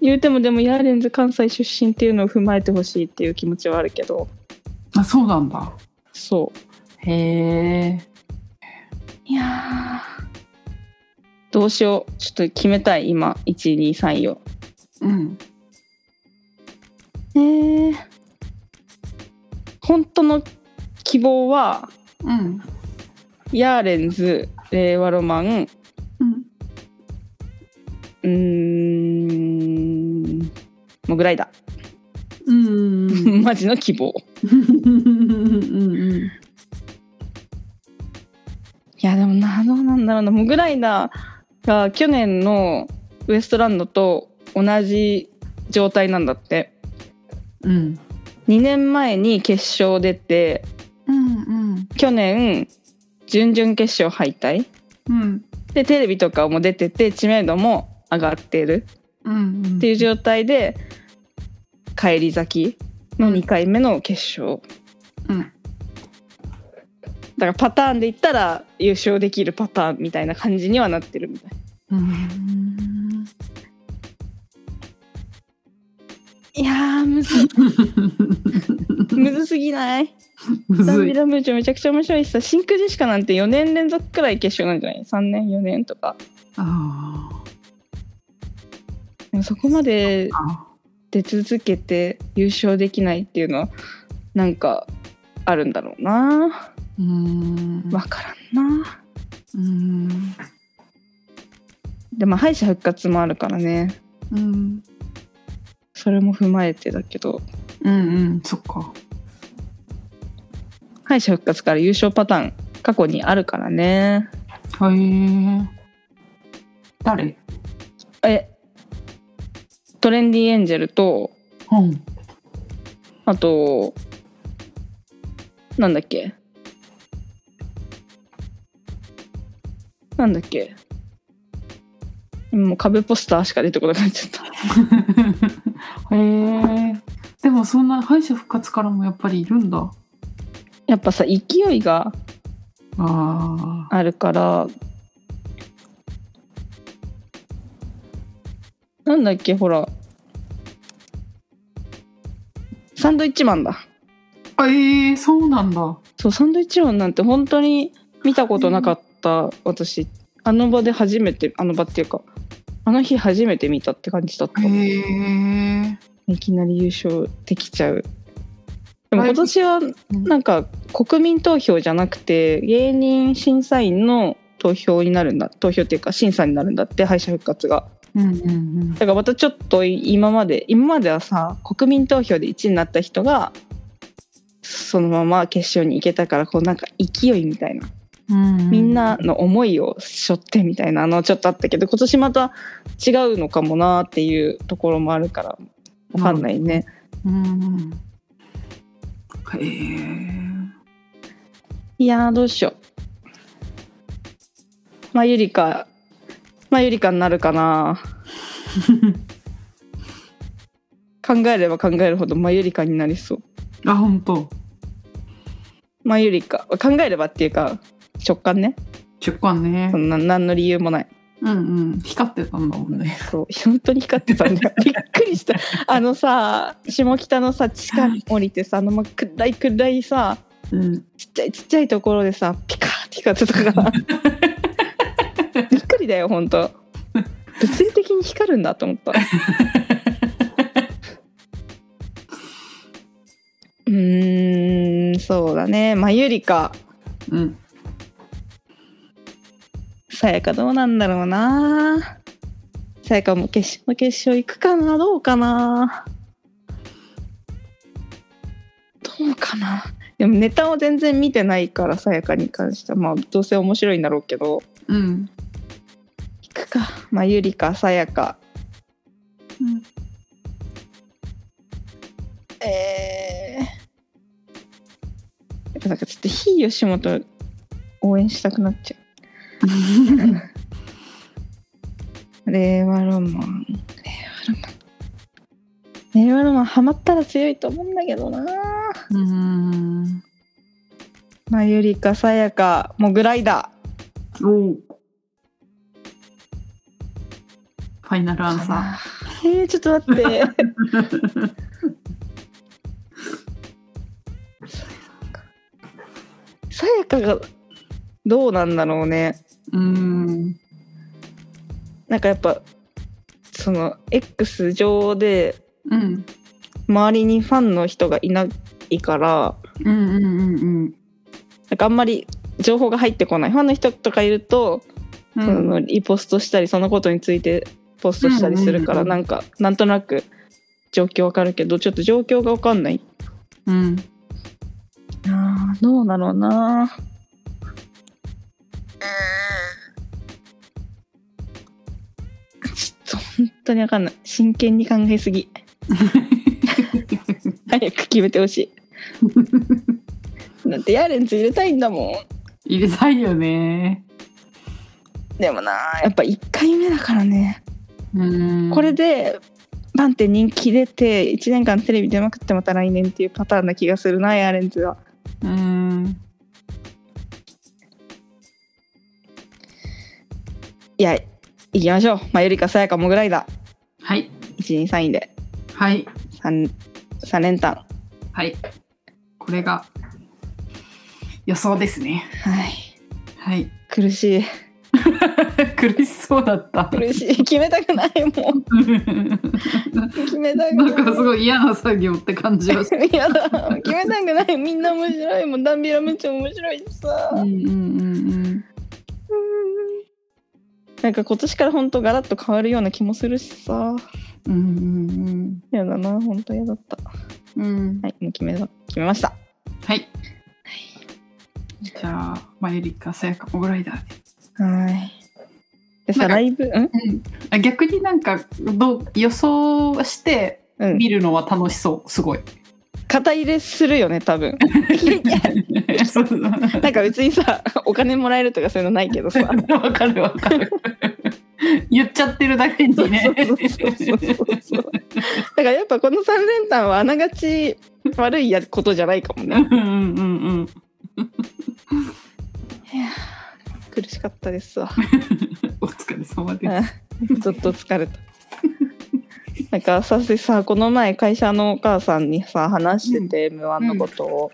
言うてもでもヤーレンズ関西出身っていうのを踏まえてほしいっていう気持ちはあるけど。あそうなんだ。そう。へえいやー。どうしよう。ちょっと決めたい今。123位をうん。えー、本当の希望はうん。ヤーレンズ令和ロマン。うん。うーんモグライダうんーマジの希望。うんいやでもなどうなんだろうな。モグライダーが去年のウエストランドと同じ状態なんだって。うん。2年前に決勝出てうん去年準々決勝敗退。うん。でテレビとかも出てて知名度も上がってる。うんっていう状態で返り咲きの2回目の決勝。うん。だからパターンで言ったら優勝できるパターンみたいな感じにはなってるみたい。うん。いやーむずむずすぎない？ダンビラムーチョめちゃくちゃ面白いしさ真空ジェシカなんて4年連続くらい決勝なんじゃない？3年4年とか。あでもそこまで出続けて優勝できないっていうのはなんかあるんだろうな。うん。わからんな。うん。でも敗者復活もあるからね。うん。それも踏まえてだけど。うんうんそっか。敗者復活から優勝パターン過去にあるからね。へえ誰？えトレンディエンジェルとうん。あとなんだっけ？なんだっけ？もう壁ポスターしか出てこなくなっちゃった。へえでもそんな敗者復活からもやっぱりいるんだ。やっぱさ勢いがあるからなんだっけほら。サンドイッチマンだ。えー、そうなんだ。そうサンドイッチマンなんて本当に見たことなかった私。あの場で初めてあの場っていうかあの日初めて見たって感じだった、へえいきなり優勝できちゃう。でも今年はなんか国民投票じゃなくて芸人審査員の投票になるんだ投票っていうか審査になるんだって敗者復活が。うんうんだからまたちょっと今まで今まではさ国民投票で1位になった人がそのまま決勝に行けたからこうなんか勢いみたいな。うんみんなの思いを背負ってみたいなのちょっとあったけど今年また違うのかもなっていうところもあるからわかんないね。うんへえいやーどうしよう。まあゆりかまあゆりかになるかな。考えれば考えるほどまゆりかになりそう。あ本当。まゆりか。考えればっていうか直感ね。直感ね。そんな何の理由もない。うんうん。光ってたんだもんね。そう。本当に光ってたんだよ。びっくりした。あのさ下北のさ地下に降りてさあのま暗い暗いさうん。ちっちゃいちっちゃいところでさピカーって光ってたから びっくりだよ本当。物理的に光るんだと思った。うーんそうだね。まゆりか。うん。さやかどうなんだろうな。さやかも決勝の決勝行くかなどうかな。どうかな。でもネタを全然見てないからさやかに関しては。まあどうせ面白いんだろうけど。うん。行くか。まあゆりかさやか。うん。えー、なんかちょっと非吉本応援したくなっちゃう。令和ロマン。令和ロマン。令和ロマンハマったら強いと思うんだけどな。うん。まあゆりかさやか。モグライダおファイナルアンー。サえー、ちょっと待って。ーさやかがどうなんだろうね。うん。なんかやっぱその X 上でうん。周りにファンの人がいないからうんうんうんうん。なんかあんまり情報が入ってこない。ファンの人とかいると、うん。そのリポストしたりそのことについてポストしたりするから、うんうんうんなんかなんとなく状況わかるけどちょっと状況がわかんない。うん。どうだろうな。ちょっと本当にわかんない。真剣に考えすぎ。早く決めてほしい。だってヤーレンズ入れたいんだもん。入れたいよね。でもなやっぱ1回目だからね、うん。これでバンって人気出て1年間テレビ出まくってまた来年っていうパターンな気がするなヤーレンズはうん。いや行きましょうまあよりかさやかもぐらいだはい。123位ではい。3, 3連単はい。これが予想ですね。はいはい。苦しい 苦しそうだった。苦しい。決めたくないもん。決めたくない。なんかすごい嫌な作業って感じはしや だ。決めたくない。みんな面白いもん。ダンビラめっちゃ面白いしさ、うんうんうんうん。なんか今年から本当ガラッと変わるような気もするしさ。うんうんやだな。本当やだった。うん。うん。はいもう決めた。決めました。はい。じゃあ、マユリカ、さやか、モグライダーで。はいでさライブうん？あ逆になんかどう予想してうん。見るのは楽しそう、すごい。肩入れするよね多分。なんか別にさお金もらえるとかそういうのないけどさ。わかるわかる。言っちゃってるだけにね。だからやっぱこの3連単はあながち悪いやことじゃないかもね。うんうんうんうん。いやー苦しかったですわお疲れ様です。うん。ちょっと疲れた。なんかさてさこの前会社のお母さんにさ話してて、m 1のことを、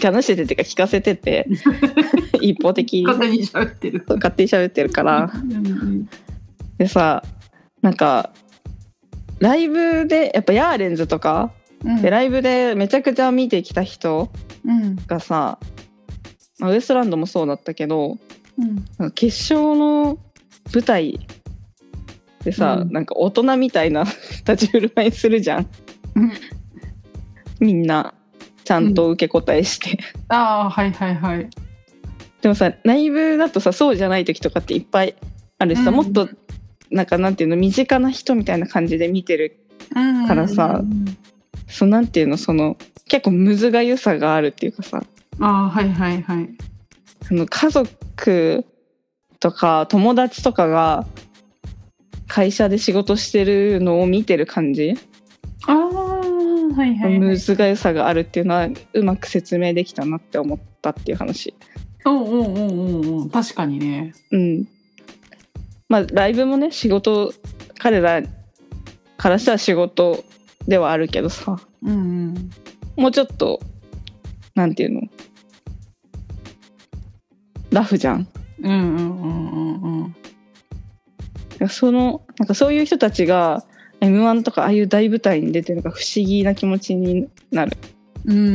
話しててっていうか聞かせてて。一方的に。勝手に喋ってる。勝手に喋ってるから。うんうん。でさなんかライブでやっぱヤーレンズとかうん。でライブでめちゃくちゃ見てきた人うん。がさ、まあウエストランドもそうだったけどうん。決勝の舞台でさ、うん。なんか大人みたいな立ち振る舞いするじゃん。うんみんなちゃんと受け答えして、ああはいはいはい。でもさライブだとさそうじゃない時とかっていっぱいあるしさ、うん。もっとなんかなんていうの身近な人みたいな感じで見てるからさそうなんていうのその結構むずがゆさがあるっていうかさ。ああはいはいはい。あの家族とか友達とかが会社で仕事してるのを見てる感じ、ああはいはい、はい。むずがゆさがあるっていうのはうまく説明できたなって思ったっていう話。おうおうおうおうおう確かにね。うん。まあライブもね仕事彼らからしたら仕事ではあるけどさうんうん。もうちょっとなんていうの？ラフじゃん。うんうんうんうんうん。そのなんかそういう人たちが m 1とかああいう大舞台に出てるのが不思議な気持ちになる。うんうんう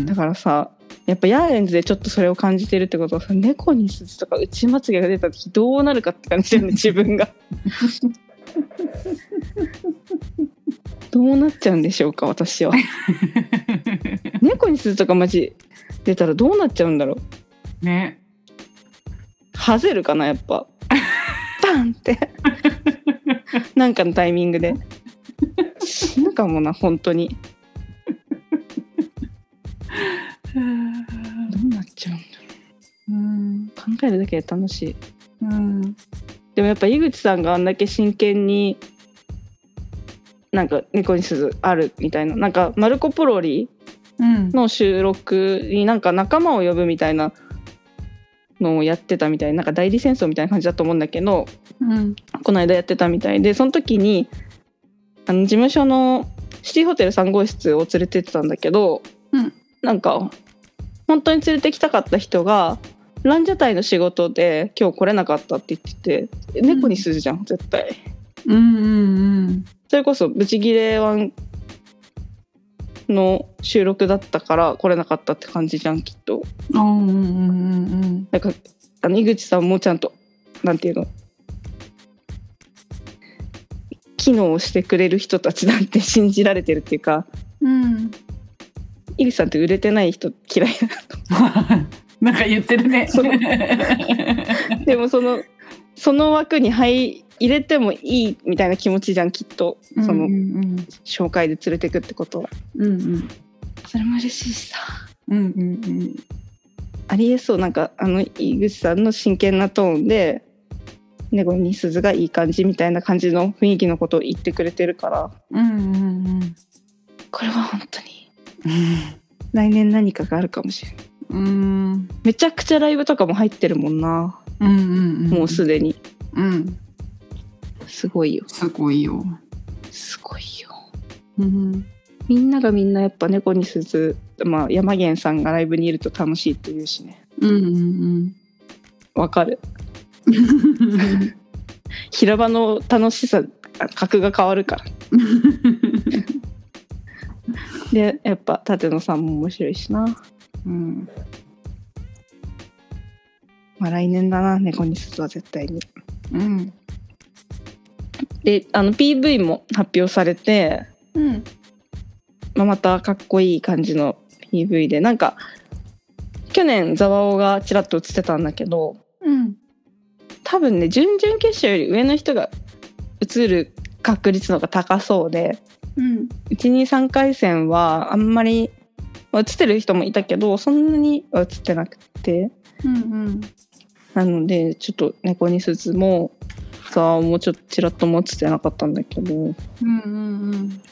んだからさやっぱヤーレンズでちょっとそれを感じてるってことはさ猫に鈴とか内まつげが出た時どうなるかって感じだよね 自分が。どうなっちゃうんでしょうか私は。猫に鈴とかマジ出たらどうなっちゃうんだろうね。はぜるかなやっぱ。バンって。なんかのタイミングで。死ぬかもな本当に。どうなっちゃうんだうんろう。考えるだけで楽しい。うんでもやっぱ井口さんがあんだけ真剣になんか猫に鈴あるみたいな。なんかマルコ・ポロリうん。の収録になんか仲間を呼ぶみたいなのをやってたみたいなんか代理戦争みたいな感じだと思うんだけどうん。この間やってたみたいでその時にあの事務所のシティホテル3号室を連れてってたんだけど、うん。なんか本当に連れてきたかった人がランジャタイの仕事で今日来れなかったって言ってて猫にするじゃん、絶対。うん。うん。それこそブチギレワンの収録だったから来れなかったって感じじゃんきっと。うんうんうんうんなんかあの井口さんもちゃんとなんていうの？機能してくれる人たちなんて信じられてるっていうかうん井口さんって売れてない人嫌いなん。か言ってるね。でもそのその枠に入入れてもいいみたいな気持ちじゃんきっと。そのうんうん。紹介で連れてくってことは。うんうん。それも嬉しいしさ。うんうんうん。ありえそうなんかあの井口さんの真剣なトーンで猫に鈴がいい感じみたいな感じの雰囲気のことを言ってくれてるから。うんうんうん。これは本当に来年何かがあるかもしれない。うん。めちゃくちゃライブとかも入ってるもんな。うんうんうん。もうすでに。うんすごいよ。すごいよ。すごいよ。うん。みんながみんなやっぱ猫に鈴まあ山源さんがライブにいると楽しいって言うしね。うんうんわかる。う ん平場の楽しさ格が変わるから。でやっぱ舘野さんも面白いしな。うん。まあ来年だな猫に鈴は絶対に。うんであの PV も発表されて、うん。まあ、またかっこいい感じの PV でなんか去年ザワオがちらっと映ってたんだけどうん。多分ね準々決勝より上の人が映る確率の方が高そうでうん。123回戦はあんまり、まあ映ってる人もいたけどそんなには映ってなくて。うん。なのでちょっと猫に鈴もザワオもちょっとちらっとも映ってなかったんだけど。うんうん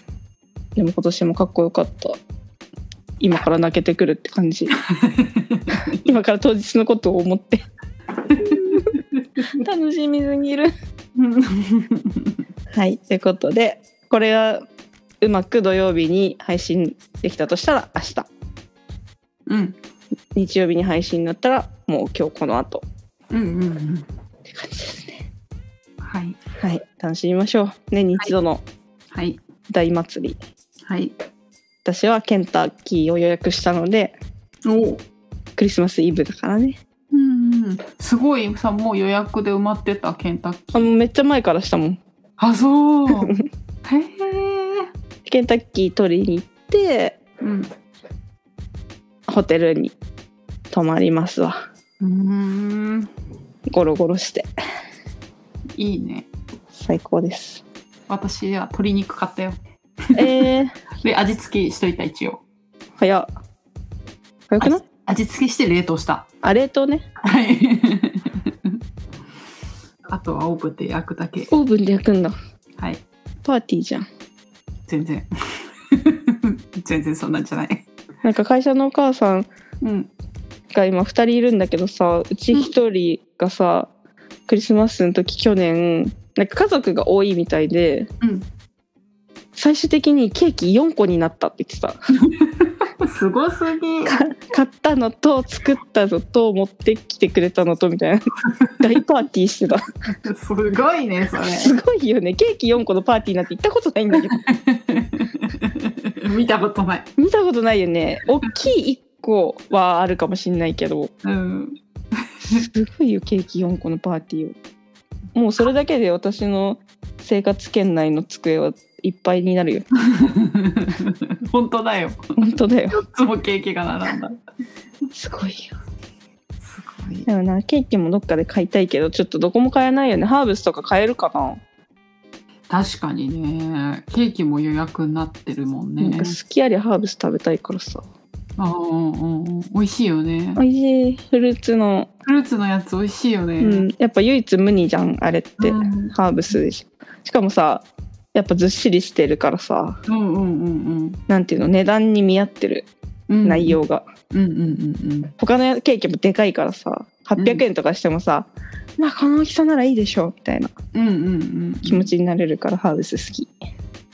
でも今年もかっこよかった。今から泣けてくるって感じ。今から当日のことを思って。楽しみすぎる。う んはいということでこれがうまく土曜日に配信できたとしたら明日。うん。日曜日に配信になったらもう今日この後。うんうんうんはい。はい。楽しみましょう。年に一度のはい。大祭り、はい。私はケンタッキーを予約したのでお。クリスマスイブだからね。うんうん。すごいさもう予約で埋まってたケンタッキー。あもうめっちゃ前からしたもん。あそう。へえ。ケンタッキー取りに行ってうん。ホテルに泊まりますわ。うん。ゴロゴロしていいね。最高です。私は鶏肉買ったよ。えー、で味付けしといた一応。早っ。早くない？味付けして冷凍した。あ冷凍ね。はい。あとはオーブンで焼くだけ。オーブンで焼くんだ。はい。パーティーじゃん。全然。全然そんなんじゃない。なんか会社のお母さんうん。が今2人いるんだけどさうち1人がさ、クリスマスの時去年なんか家族が多いみたいでうん。最終的にケーキ4個になったって言ってた。すごすぎ。か買ったのと作ったのと持ってきてくれたのとみたいな。大パーティーしてた。すごいねそれ。すごいよね。ケーキ4個のパーティーなんて行ったことないんだけど。見たことない。見たことないよね。大きい1個はあるかもしんないけど。うんすごいよケーキ4個のパーティーを。もうそれだけで私の生活圏内の机はいっぱいになるよ。本当だよ。本当だよ。4つもケーキが並んだ。すごいよ。すごい。でもなケーキもどっかで買いたいけどちょっとどこも買えないよね。ハーブスとか買えるかな？確かにね。ケーキも予約になってるもんね。なんか好きありハーブス食べたいからさあうんうんうん。美味しいよね。おいしい。フルーツの、フルーツのやつ美味しいよね、うん、やっぱ唯一無二じゃんあれって、うん。ハーブスでしょ。しかもさやっぱずっしりしてるからさ。うんうんうんなんていうの？値段に見合ってる。うん。内容が、うんうんうん他のケーキもでかいからさ800円とかしてもさ、まあこの大きさならいいでしょみたいな。うんうんうんうん。気持ちになれるからハーブス好き。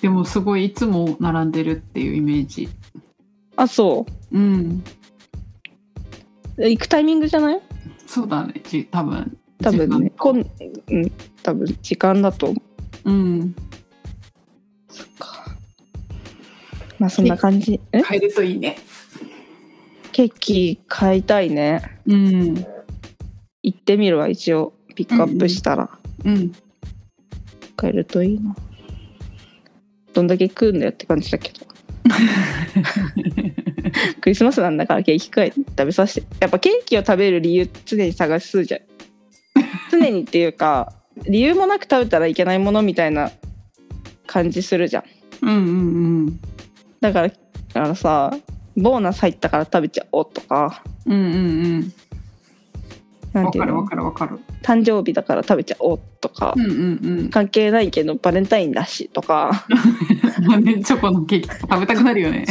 でもすごいいつも並んでるっていうイメージあそう。うん。行くタイミングじゃない？そうだね。じ多分。多分ね。時間こん、うん、多分時間だと。思ううんまあそんな感じ。え？買えるといいね。ケーキ買いたいね。うん。行ってみるわ一応。ピックアップしたら。うん。買えるといいな。どんだけ食うんだよって感じだけど クリスマスなんだからケーキくらい食べさせて。やっぱケーキを食べる理由常に探すじゃん常にっていうか 理由もなく食べたらいけないものみたいな感じするじゃん。うんうんうん。だからだからさボーナス入ったから食べちゃおうとか。うんうんうん。なんていうの？わかるわかるわかる。誕生日だから食べちゃおうとか、うんうんうん。関係ないけどバレンタインだしとか ねチョコのケーキ食べたくなるよね。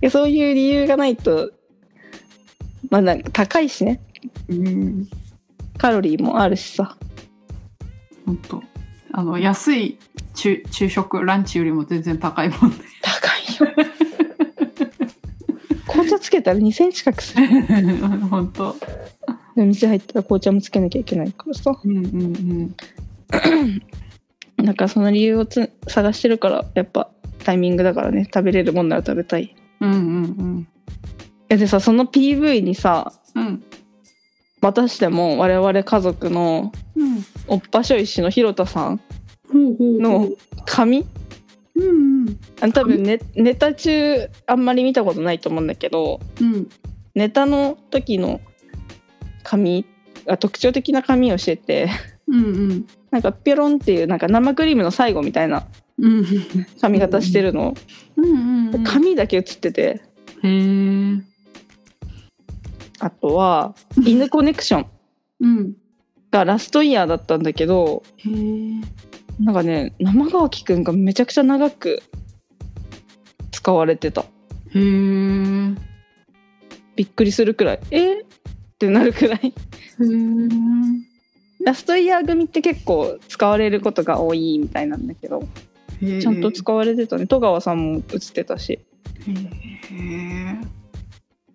でそういう理由がないとまあなんか高いしね。うん。カロリーもあるしさ。本当あの安い昼昼食ランチよりも全然高いもんね。高いよ。紅茶つけたら2,000近くする。本当で店入ったら紅茶もつけなきゃいけないからさ。うんうんうん なんかその理由をつ探してるからやっぱタイミングだからね。食べれるもんなら食べたい。うんうんえでさその PV にさうん。うんまたしても我々家族のうん。おっぱしょいしのひろたさんの髪うんうん。多分ネネタ中あんまり見たことないと思うんだけどうん。ネタの時の髪が特徴的な髪をしてて。うんうんなんかピョロンっていうなんか生クリームの最後みたいなうん。髪型してるの、うんうん髪だけ映ってて。へえあとは「犬コネクション。うん」がラストイヤーだったんだけどへえなんかね生乾きくんがめちゃくちゃ長く使われてた。へえびっくりするくらい。え？ーってなるくらい。へえラストイヤー組って結構使われることが多いみたいなんだけどちゃんと使われてたね。戸川さんも映ってたし、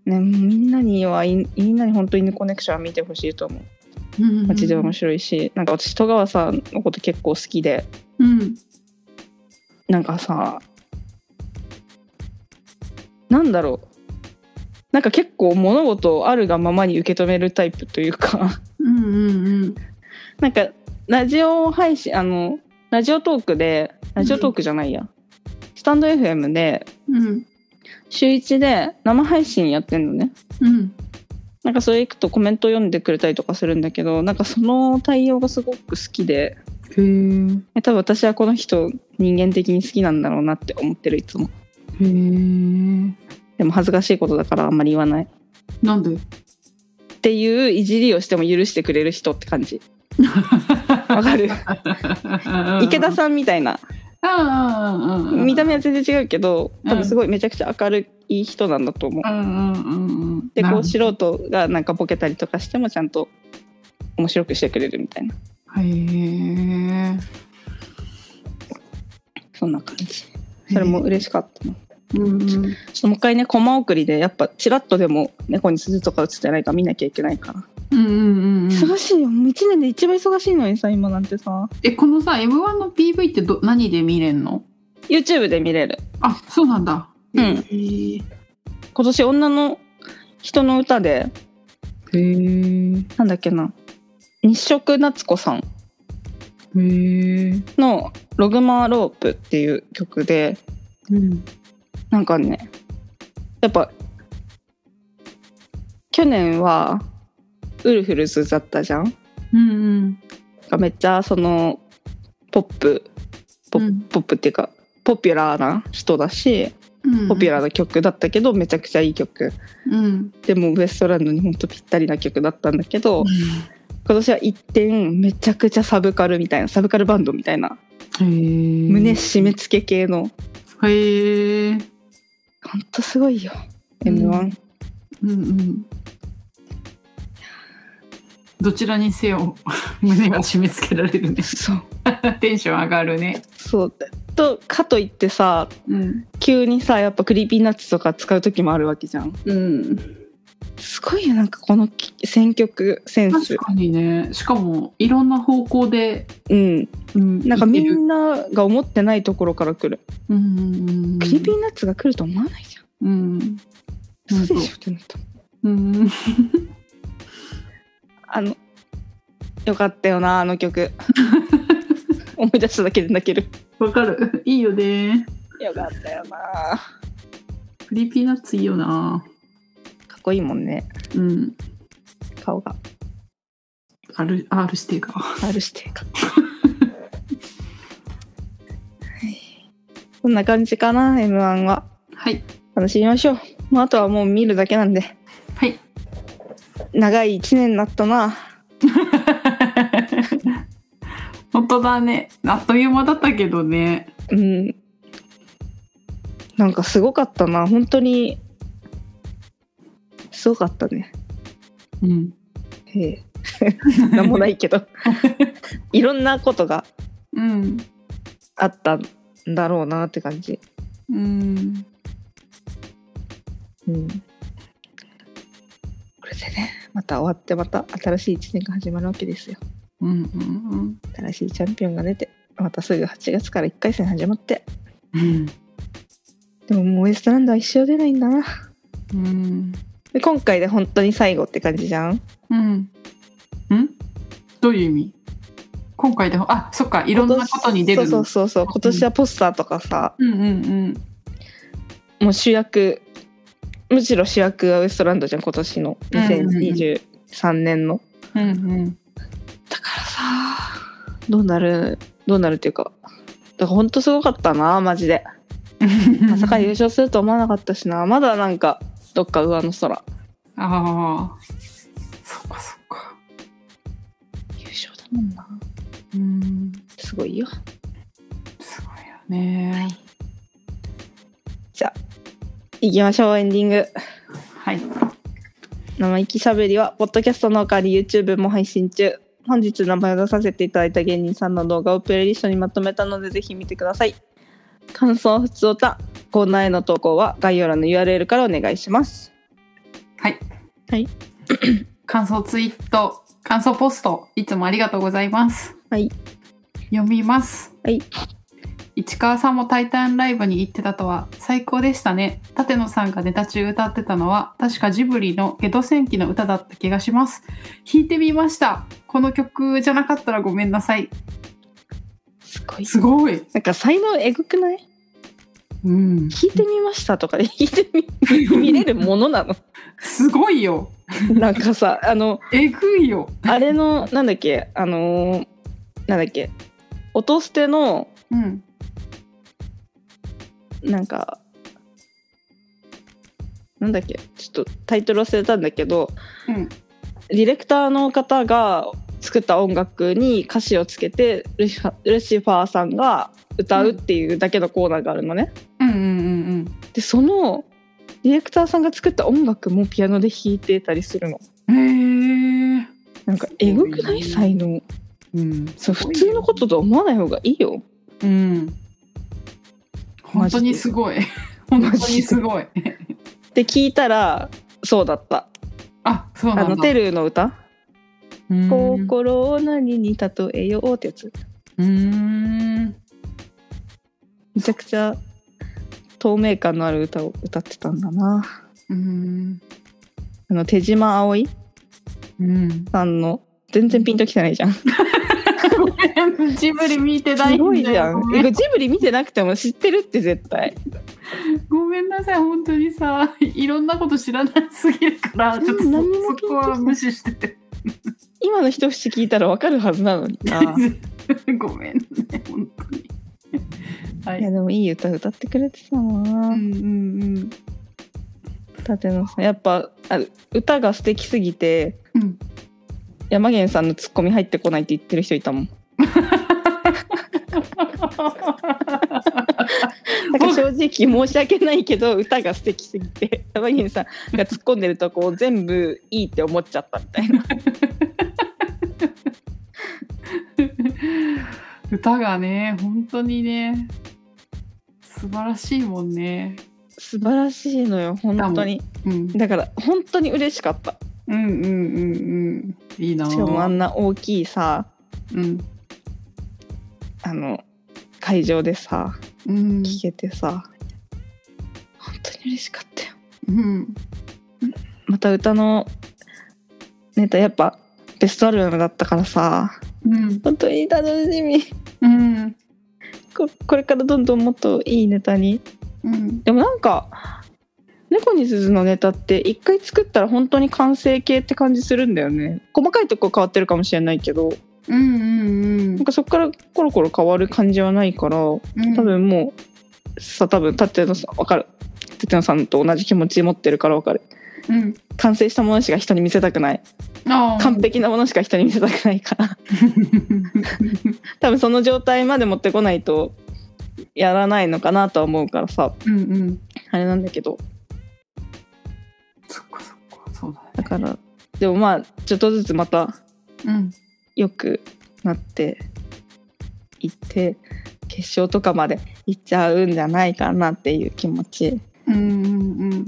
ね、みんなにはいみんなに本当犬コネクションは見てほしいと思う。マジで面白いしなんか私戸川さんのこと結構好きで。うん。なんかさなんだろう。なんか結構物事をあるがままに受け止めるタイプというか。うんうんうんなんかラジオ配信あのラジオトークでラジオトークじゃないや、スタンド FM でうん週1で生配信やってんのね。うん。なんかそれ行くとコメント読んでくれたりとかするんだけどなんかその対応がすごく好きで。へええ多分私はこの人人間的に好きなんだろうなって思ってるいつも。へえでも恥ずかしいことだからあんまり言わない。なんで？っていういじりをしても許してくれる人って感じわかる。池田さんみたいな。ん見た目は全然違うけど多分すごいめちゃくちゃ明るい人なんだと思う。うんうんうんうん。でこうし素人がなんかボケたりとかしてもちゃんと面白くしてくれるみたいな。へえそんな感じ。それも嬉しかったなうんうん。ちょっともう一回ねコマ送りでやっぱチラッとでも猫に鈴とか映ってないか見なきゃいけないから、うんうんうんうん。忙しいよ。もう1年で一番忙しいのにさ今なんてさ。えこのさ M1 の PV ってど何で見れんの？YouTube で見れる。あそうなんだ。うん。へえ今年女の人の歌でへえなんだっけな。日食夏子さん。の「ログマーロープ」っていう曲でうんなんかねやっぱ去年はウルフルズだったじゃん？うんうん。がめっちゃそのポップポ,、ップっていうかポピュラーな人だしポピュラーな曲だったけどめちゃくちゃいい曲。うん。でもウエストランドにほんとぴったりな曲だったんだけど今年は一転めちゃくちゃサブカルみたいなサブカルバンドみたいな胸締め付け系のへえほんとすごいよ。うん。m 1うんうん。どちらにせよ 胸が締め付けられるね。そう。テンション上がるね。そう。とかといってさうん。急にさやっぱ Creepy Nuts とか使う時もあるわけじゃん。うんすごいよなんかこのき選曲センス。確かにね。しかもいろんな方向で、うん。うん、なんかみんなが思ってないところから来る、うん Creepy Nuts が来ると思わないじゃん。うん。そうでしょってなったうん。あのよかったよなあの曲。思い出しただけで泣ける。わかる。いいよね。よかったよな。 Creepy Nuts いいよな。こいいもんねうん。顔が R, R してか。R してかはいこんな感じかな M1 ははい。楽しみましょうもうあとはもう見るだけなんではい。長い1年になったな本当だね。あっという間だったけどね。うんなんかすごかったな本当にすごかったねうん。へえ なんもないけど いろんなことがうん。あったんだろうなって感じうん。うんこれでねまた終わってまた新しい1年が始まるわけですようん。うん。新しいチャンピオンが出てまたすぐ8月から1回戦始まってうん。でももうウエストランドは一生出ないんだなうん。で今回で本当に最後って感じじゃん？うん。ん？どういう意味？今回でも、あ、そっか、いろんなことに出る。の。そうそうそう今年はポスターとかさ、うんうんうん。もう主役むしろ主役はウエストランドじゃん今年の。2023年の、うんうん。だからさどうなるどうなるっていうかだから本当すごかったなマジで。まさか優勝すると思わなかったしな。まだなんかどっか上の空ああ。そっかそっか。優勝だもんなうん。すごいよすごいよね。じゃあ行きましょうエンディングはい。生意気しゃべりはポッドキャストの代わり YouTube も配信中本日名前を出させていただいた芸人さんの動画をプレイリストにまとめたのでぜひ見てください感想ふつおたコーナーへの投稿は概要欄の URL からお願いしますはい。はい。感想ツイート、感想ポスト、いつもありがとうございます。はい読みます。はい。市川さんもタイタンライブに行ってたとは最高でしたね。舘野さんがネタ中歌ってたのは確かジブリのゲド戦記の歌だった気がします。弾いてみました。この曲じゃなかったらごめんなさい。すごいすごい。なんか才能えぐくない？うん。弾いてみましたとかで弾いてみ 見れるものなのすごいよ。なんかさあのえぐいよ。あれのなんだっけあのーなんだっけ音捨てのうん。なんかなんだっけちょっとタイトル忘れたんだけどうん。ディレクターの方が作った音楽に歌詞をつけてルシファーさんが歌うっていうだけのコーナーがあるのね。うんうんうんでそのディレクターさんが作った音楽もピアノで弾いてたりするの。うん。へえ。なんかえぐくない？才能うん。そう普通のことと思わない方がいいよ。うん。本当にすごい。本当にすごい。で聞いたらそうだった。あ、そうなんだ。あのテルの歌「うん心を何に例えよう」ってやつ。うーん。めちゃくちゃ透明感のある歌を歌ってたんだな。うん。あの手島葵うん。さんの全然ピンときてないじゃん。ジブリ見てないんだよごいじゃん。ジブリ見てなくても知ってるって絶対。ごめんなさい、本当にさ、いろんなこと知らなすぎるから、ちょっとそこは無視してて。今の一節聞いたらわかるはずなのにな。ごめんね、本当に。はいい。やでもいい歌歌ってくれてたうんな。うん舘野さんやっぱあ歌が素敵すぎてうん。うん。山源さんのツッコミ入ってこないって言ってる人いたもん。なんか正直申し訳ないけど歌が素敵すぎて 山源さんが突っ込んでるとこ全部いいって思っちゃったみたいな。歌がね、本当にね、素晴らしいもんね。素晴らしいのよ本当に。うん。だから本当に嬉しかった。うんうんうんうん。いいなぁしかもあんな大きいさうん。あの会場でさうん。聴けてさ本当に嬉しかったよ。うん。また歌のネタやっぱベストアルバムだったからさうん。本当に楽しみうん。ここれからどんどんもっといいネタにうん。でもなんか猫に鈴のネタって一回作ったら本当に完成形って感じするんだよね細かいとこ変わってるかもしれないけどうんうんなんかそこからコロコロ変わる感じはないからうん。多分もうさ多分舘野さん分かる舘野さんと同じ気持ち持ってるから分かるうん。完成したものしか人に見せたくない。完璧なものしか人に見せたくないから 多分その状態まで持ってこないとやらないのかなとは思うからさうんうん。あれなんだけどそっかそっか。そうだね。だからでもまあちょっとずつまたうん。良くなっていって決勝とかまで行っちゃうんじゃないかなっていう気持ちうんうん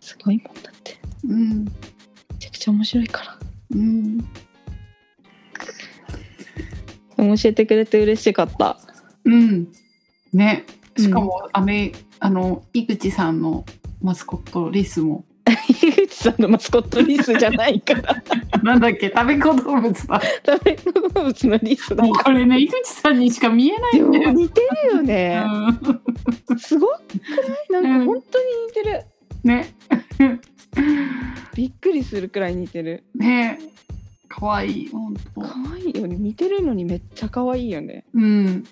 すごいもんだってうん。うん。めちゃくちゃ面白いからうん。教えてくれて嬉しかったうん。ね。しかも、あめ、あの、井口さんのマスコットリスも。井口さんのマスコットリスじゃないから なんだっけ、食べ子動物だ。食べ動物のリスだもうこれね、井口さんにしか見えないんだよ。似てるよね、すごくない？なんうんか本当に似てる、うんね。びっくりするくらい似てるね。かわいい、本当。可愛いよね似てるのにめっちゃ可愛いよねうん。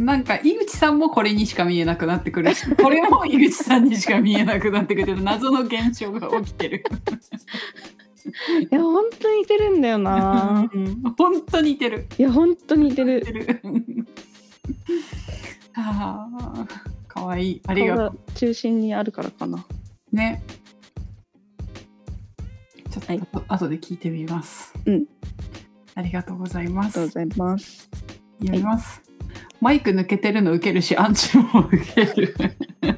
なんか井口さんもこれにしか見えなくなってくるし、これも井口さんにしか見えなくなってくる謎の現象が起きてる。いや本当に似てるんだよなうん本当に似てる。いや本当に似てる似てる。ああ、かわいい。ありがと顔が中心にあるからかなう。ね。ちょっと、はいあと後で聞いてみます。うん。ありがとうございます。ありがとうございます読みます。マイク抜けてるの受けるし、アンチも受ける。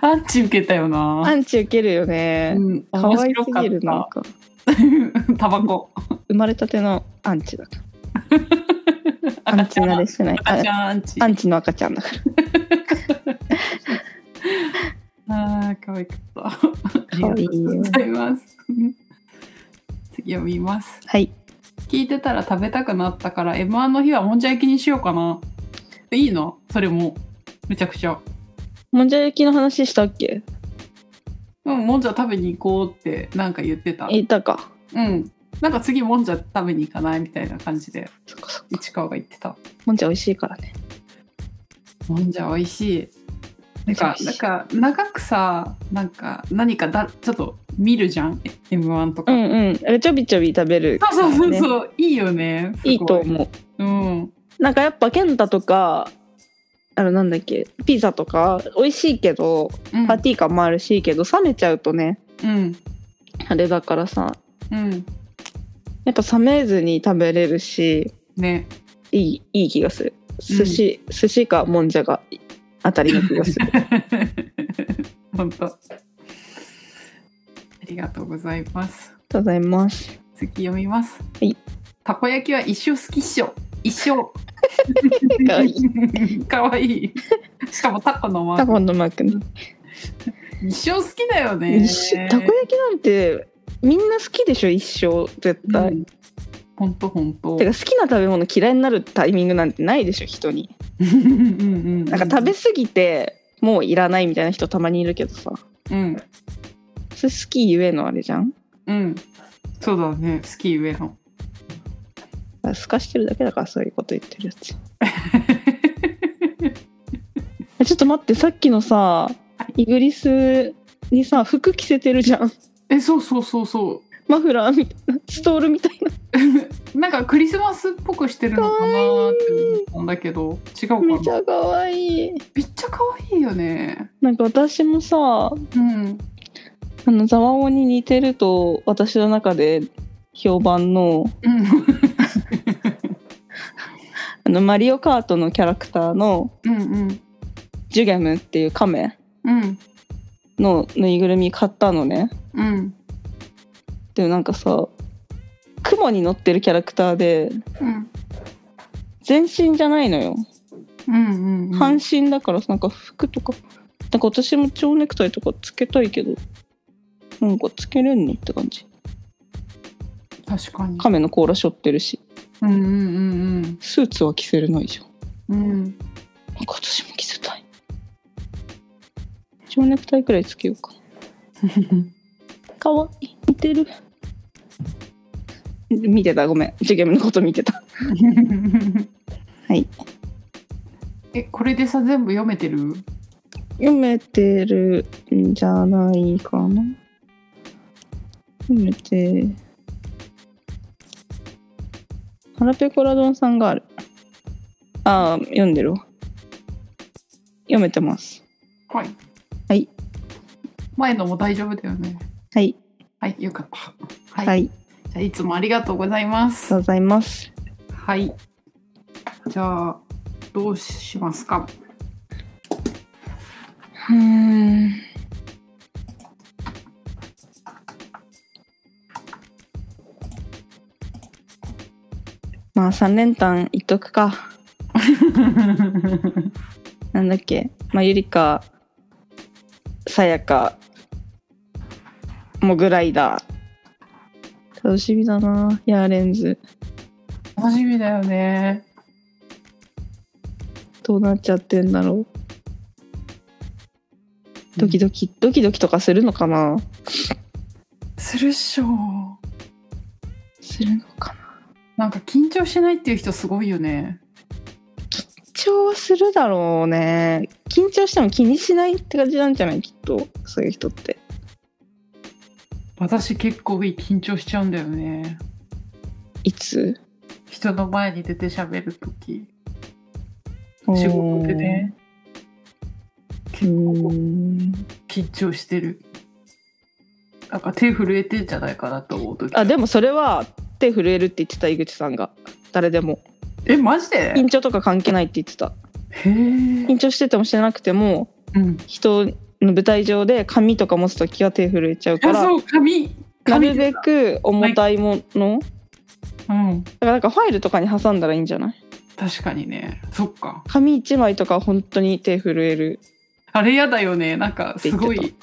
アンチ受けたよな。アンチ受けるよねうんかったぎるなんか タバコ。生まれたてのアンチだ アンチ慣れしてない赤ちあゃんアンチ。アンチの赤ちゃんだからああ、可愛かった。あり可がとうよございます。次読みます。はい聞いてたら食べたくなったから M1 の日はもんじゃ焼きにしようかな。いいの？それも。めちゃくちゃ。もんじゃ焼きの話したっけ？うん、もんじゃ食べに行こうってなんか言ってた。言ったかうん。なんか次もんじゃ食べに行かないみたいな感じでそっかそっか市川が言ってた。もんじゃ美味しいからねもんじゃ美味しい。なんか、なんか長くさ、なんか何かだちょっと見るじゃん M1 とか。うんうんあれちょびちょび食べるね、そうそうそう、いいよね。いいと思ううん。なんかやっぱケンタとかあのなんだっけピザとか美味しいけどうん。パティ感もあるしいけど冷めちゃうとねうん。あれだからさうん。やっぱ冷めずに食べれるしね。いいいい気がする寿司、寿司かもんじゃが当たりの気がする 本当。ありがとうございます。ありがとうございます次読みます。はい。たこ焼きは一生好きっしょ。一生。かわいい。かわいい。しかもタコのマーク。タコのマークね一生好きだよね。たこ焼きなんてみんな好きでしょ？一生絶対、うん本当本当。てか好きな食べ物嫌いになるタイミングなんてないでしょ人になんか食べ過ぎてもういらないみたいな人たまにいるけどさうんそれ好きゆえのあれじゃん？うん。そうだね。好き上の。すかしてるだけだからそういうこと言ってるやつ えちょっと待ってさっきのさイギリスにさ服着せてるじゃんえ、そうそうそうそう。マフラーみたいなストールみたいな。んかクリスマスっぽくしてるのかなって思ったんだけど違うかな。なめちゃ可愛い。めっちゃ可愛いよね。なんか私もさうん。あのザワオに似てると私の中で評判のうん。あのマリオカートのキャラクターのうんうん。ジュギャムっていうカメうん。のぬいぐるみ買ったのね。うんでもなんかさ雲に乗ってるキャラクターでうん全身じゃないのよ、うん。うん半身だからさなんか服とか。なんか私も蝶ネクタイとかつけたいけどなんかつけれんのって感じ。確かに。カメの甲羅背負ってるし。うんうんうんスーツは着せれないじゃん。うん。うんなんか私も着せたい。蝶ネクタイくらいつけようか かわいい。似てる。見てた？ごめん。ジュゲムのこと見てた。はい。えこれでさ全部読めてる？読めてるんじゃないかな。読めて。腹ペコラドンさんがある。ああ読んでるわ。読めてます。はい。はい。前のも大丈夫だよねはい。はいよかった。はい、はい、じゃあいつもありがとうございます。ありがとうございます。はい。じゃあどうしますか？うーん。まあ三連単いっとくか。なんだっけ？まあゆりかさやかモグライダー。楽しみだなヤーレンズ。楽しみだよね。どうなっちゃってんだろう。ドキドキ、ドキドキとかするのかな。するっしょ。するのかな。なんか緊張しないっていう人すごいよね。緊張はするだろうね。緊張しても気にしないって感じなんじゃないきっと。そういう人って私結構緊張しちゃうんだよね。いつ？人の前に出て喋るとき仕事でね。う結構緊張してる。なんか手震えてんじゃないかなと思う時。あでもそれは手震えるって言ってた井口さんが。誰でも。えマジで？緊張とか関係ないって言ってた。へえ緊張しててもしてなくてもうん。人の舞台上で紙とか持つ時は手震えちゃうから紙。な紙るべく重たいもの、うん。だからなんかファイルとかに挟んだらいいんじゃない？確かにね。そっか。紙1枚とかは本当に手震える。あれ嫌だよね。なんかすごい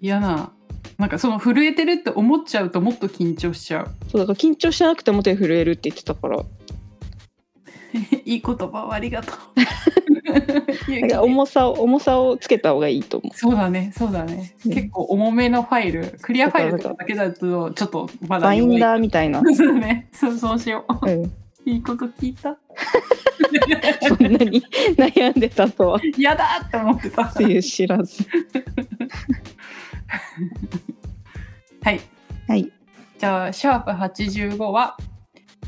嫌な。なんかその震えてるって思っちゃうともっと緊張しちゃう。そうだから緊張しなくても手震えるって言ってたから いい言葉をありがとう。重さを重さをつけた方がいいと思そうだねそうだね、うん。結構重めのファイルクリアファイルとかだけだとちょっとまうだバインダーみたいな、そうね。そうそうしよう。うん、いいこと聞いた？そんなに悩んでたとは。だって思ってた。ていう知らず。はい。はい。じゃあシャープ85は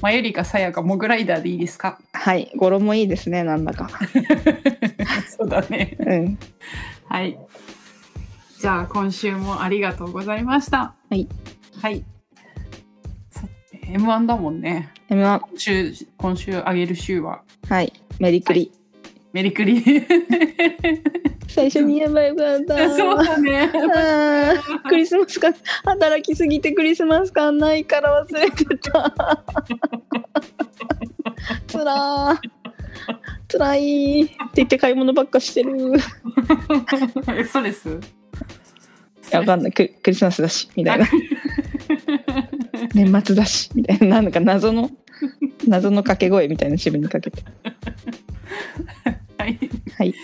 マユリカさやかモグライダーでいいですか？はい語呂もいいですねなんだか。そうだね。うん。はい。じゃあ今週もありがとうございました。はい。はい。さ M1 だもんね。M1 今週今週あげる週は。はい。メリクリ、メリクリ最初に言えばよかった。そうだね。クリスマス感働きすぎてクリスマス感ないから忘れてた。つらー。つらいって言って買い物ばっかしてる。いストレス？やわかんない。ククリスマスだしみたいな。年末だしみたいな。なんか謎の謎の掛け声みたいな自分にかけて。はい。はい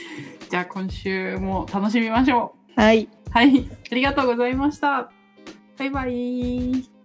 じゃあ今週も楽しみましょはい。うはい。ありがとうございました。バイバイ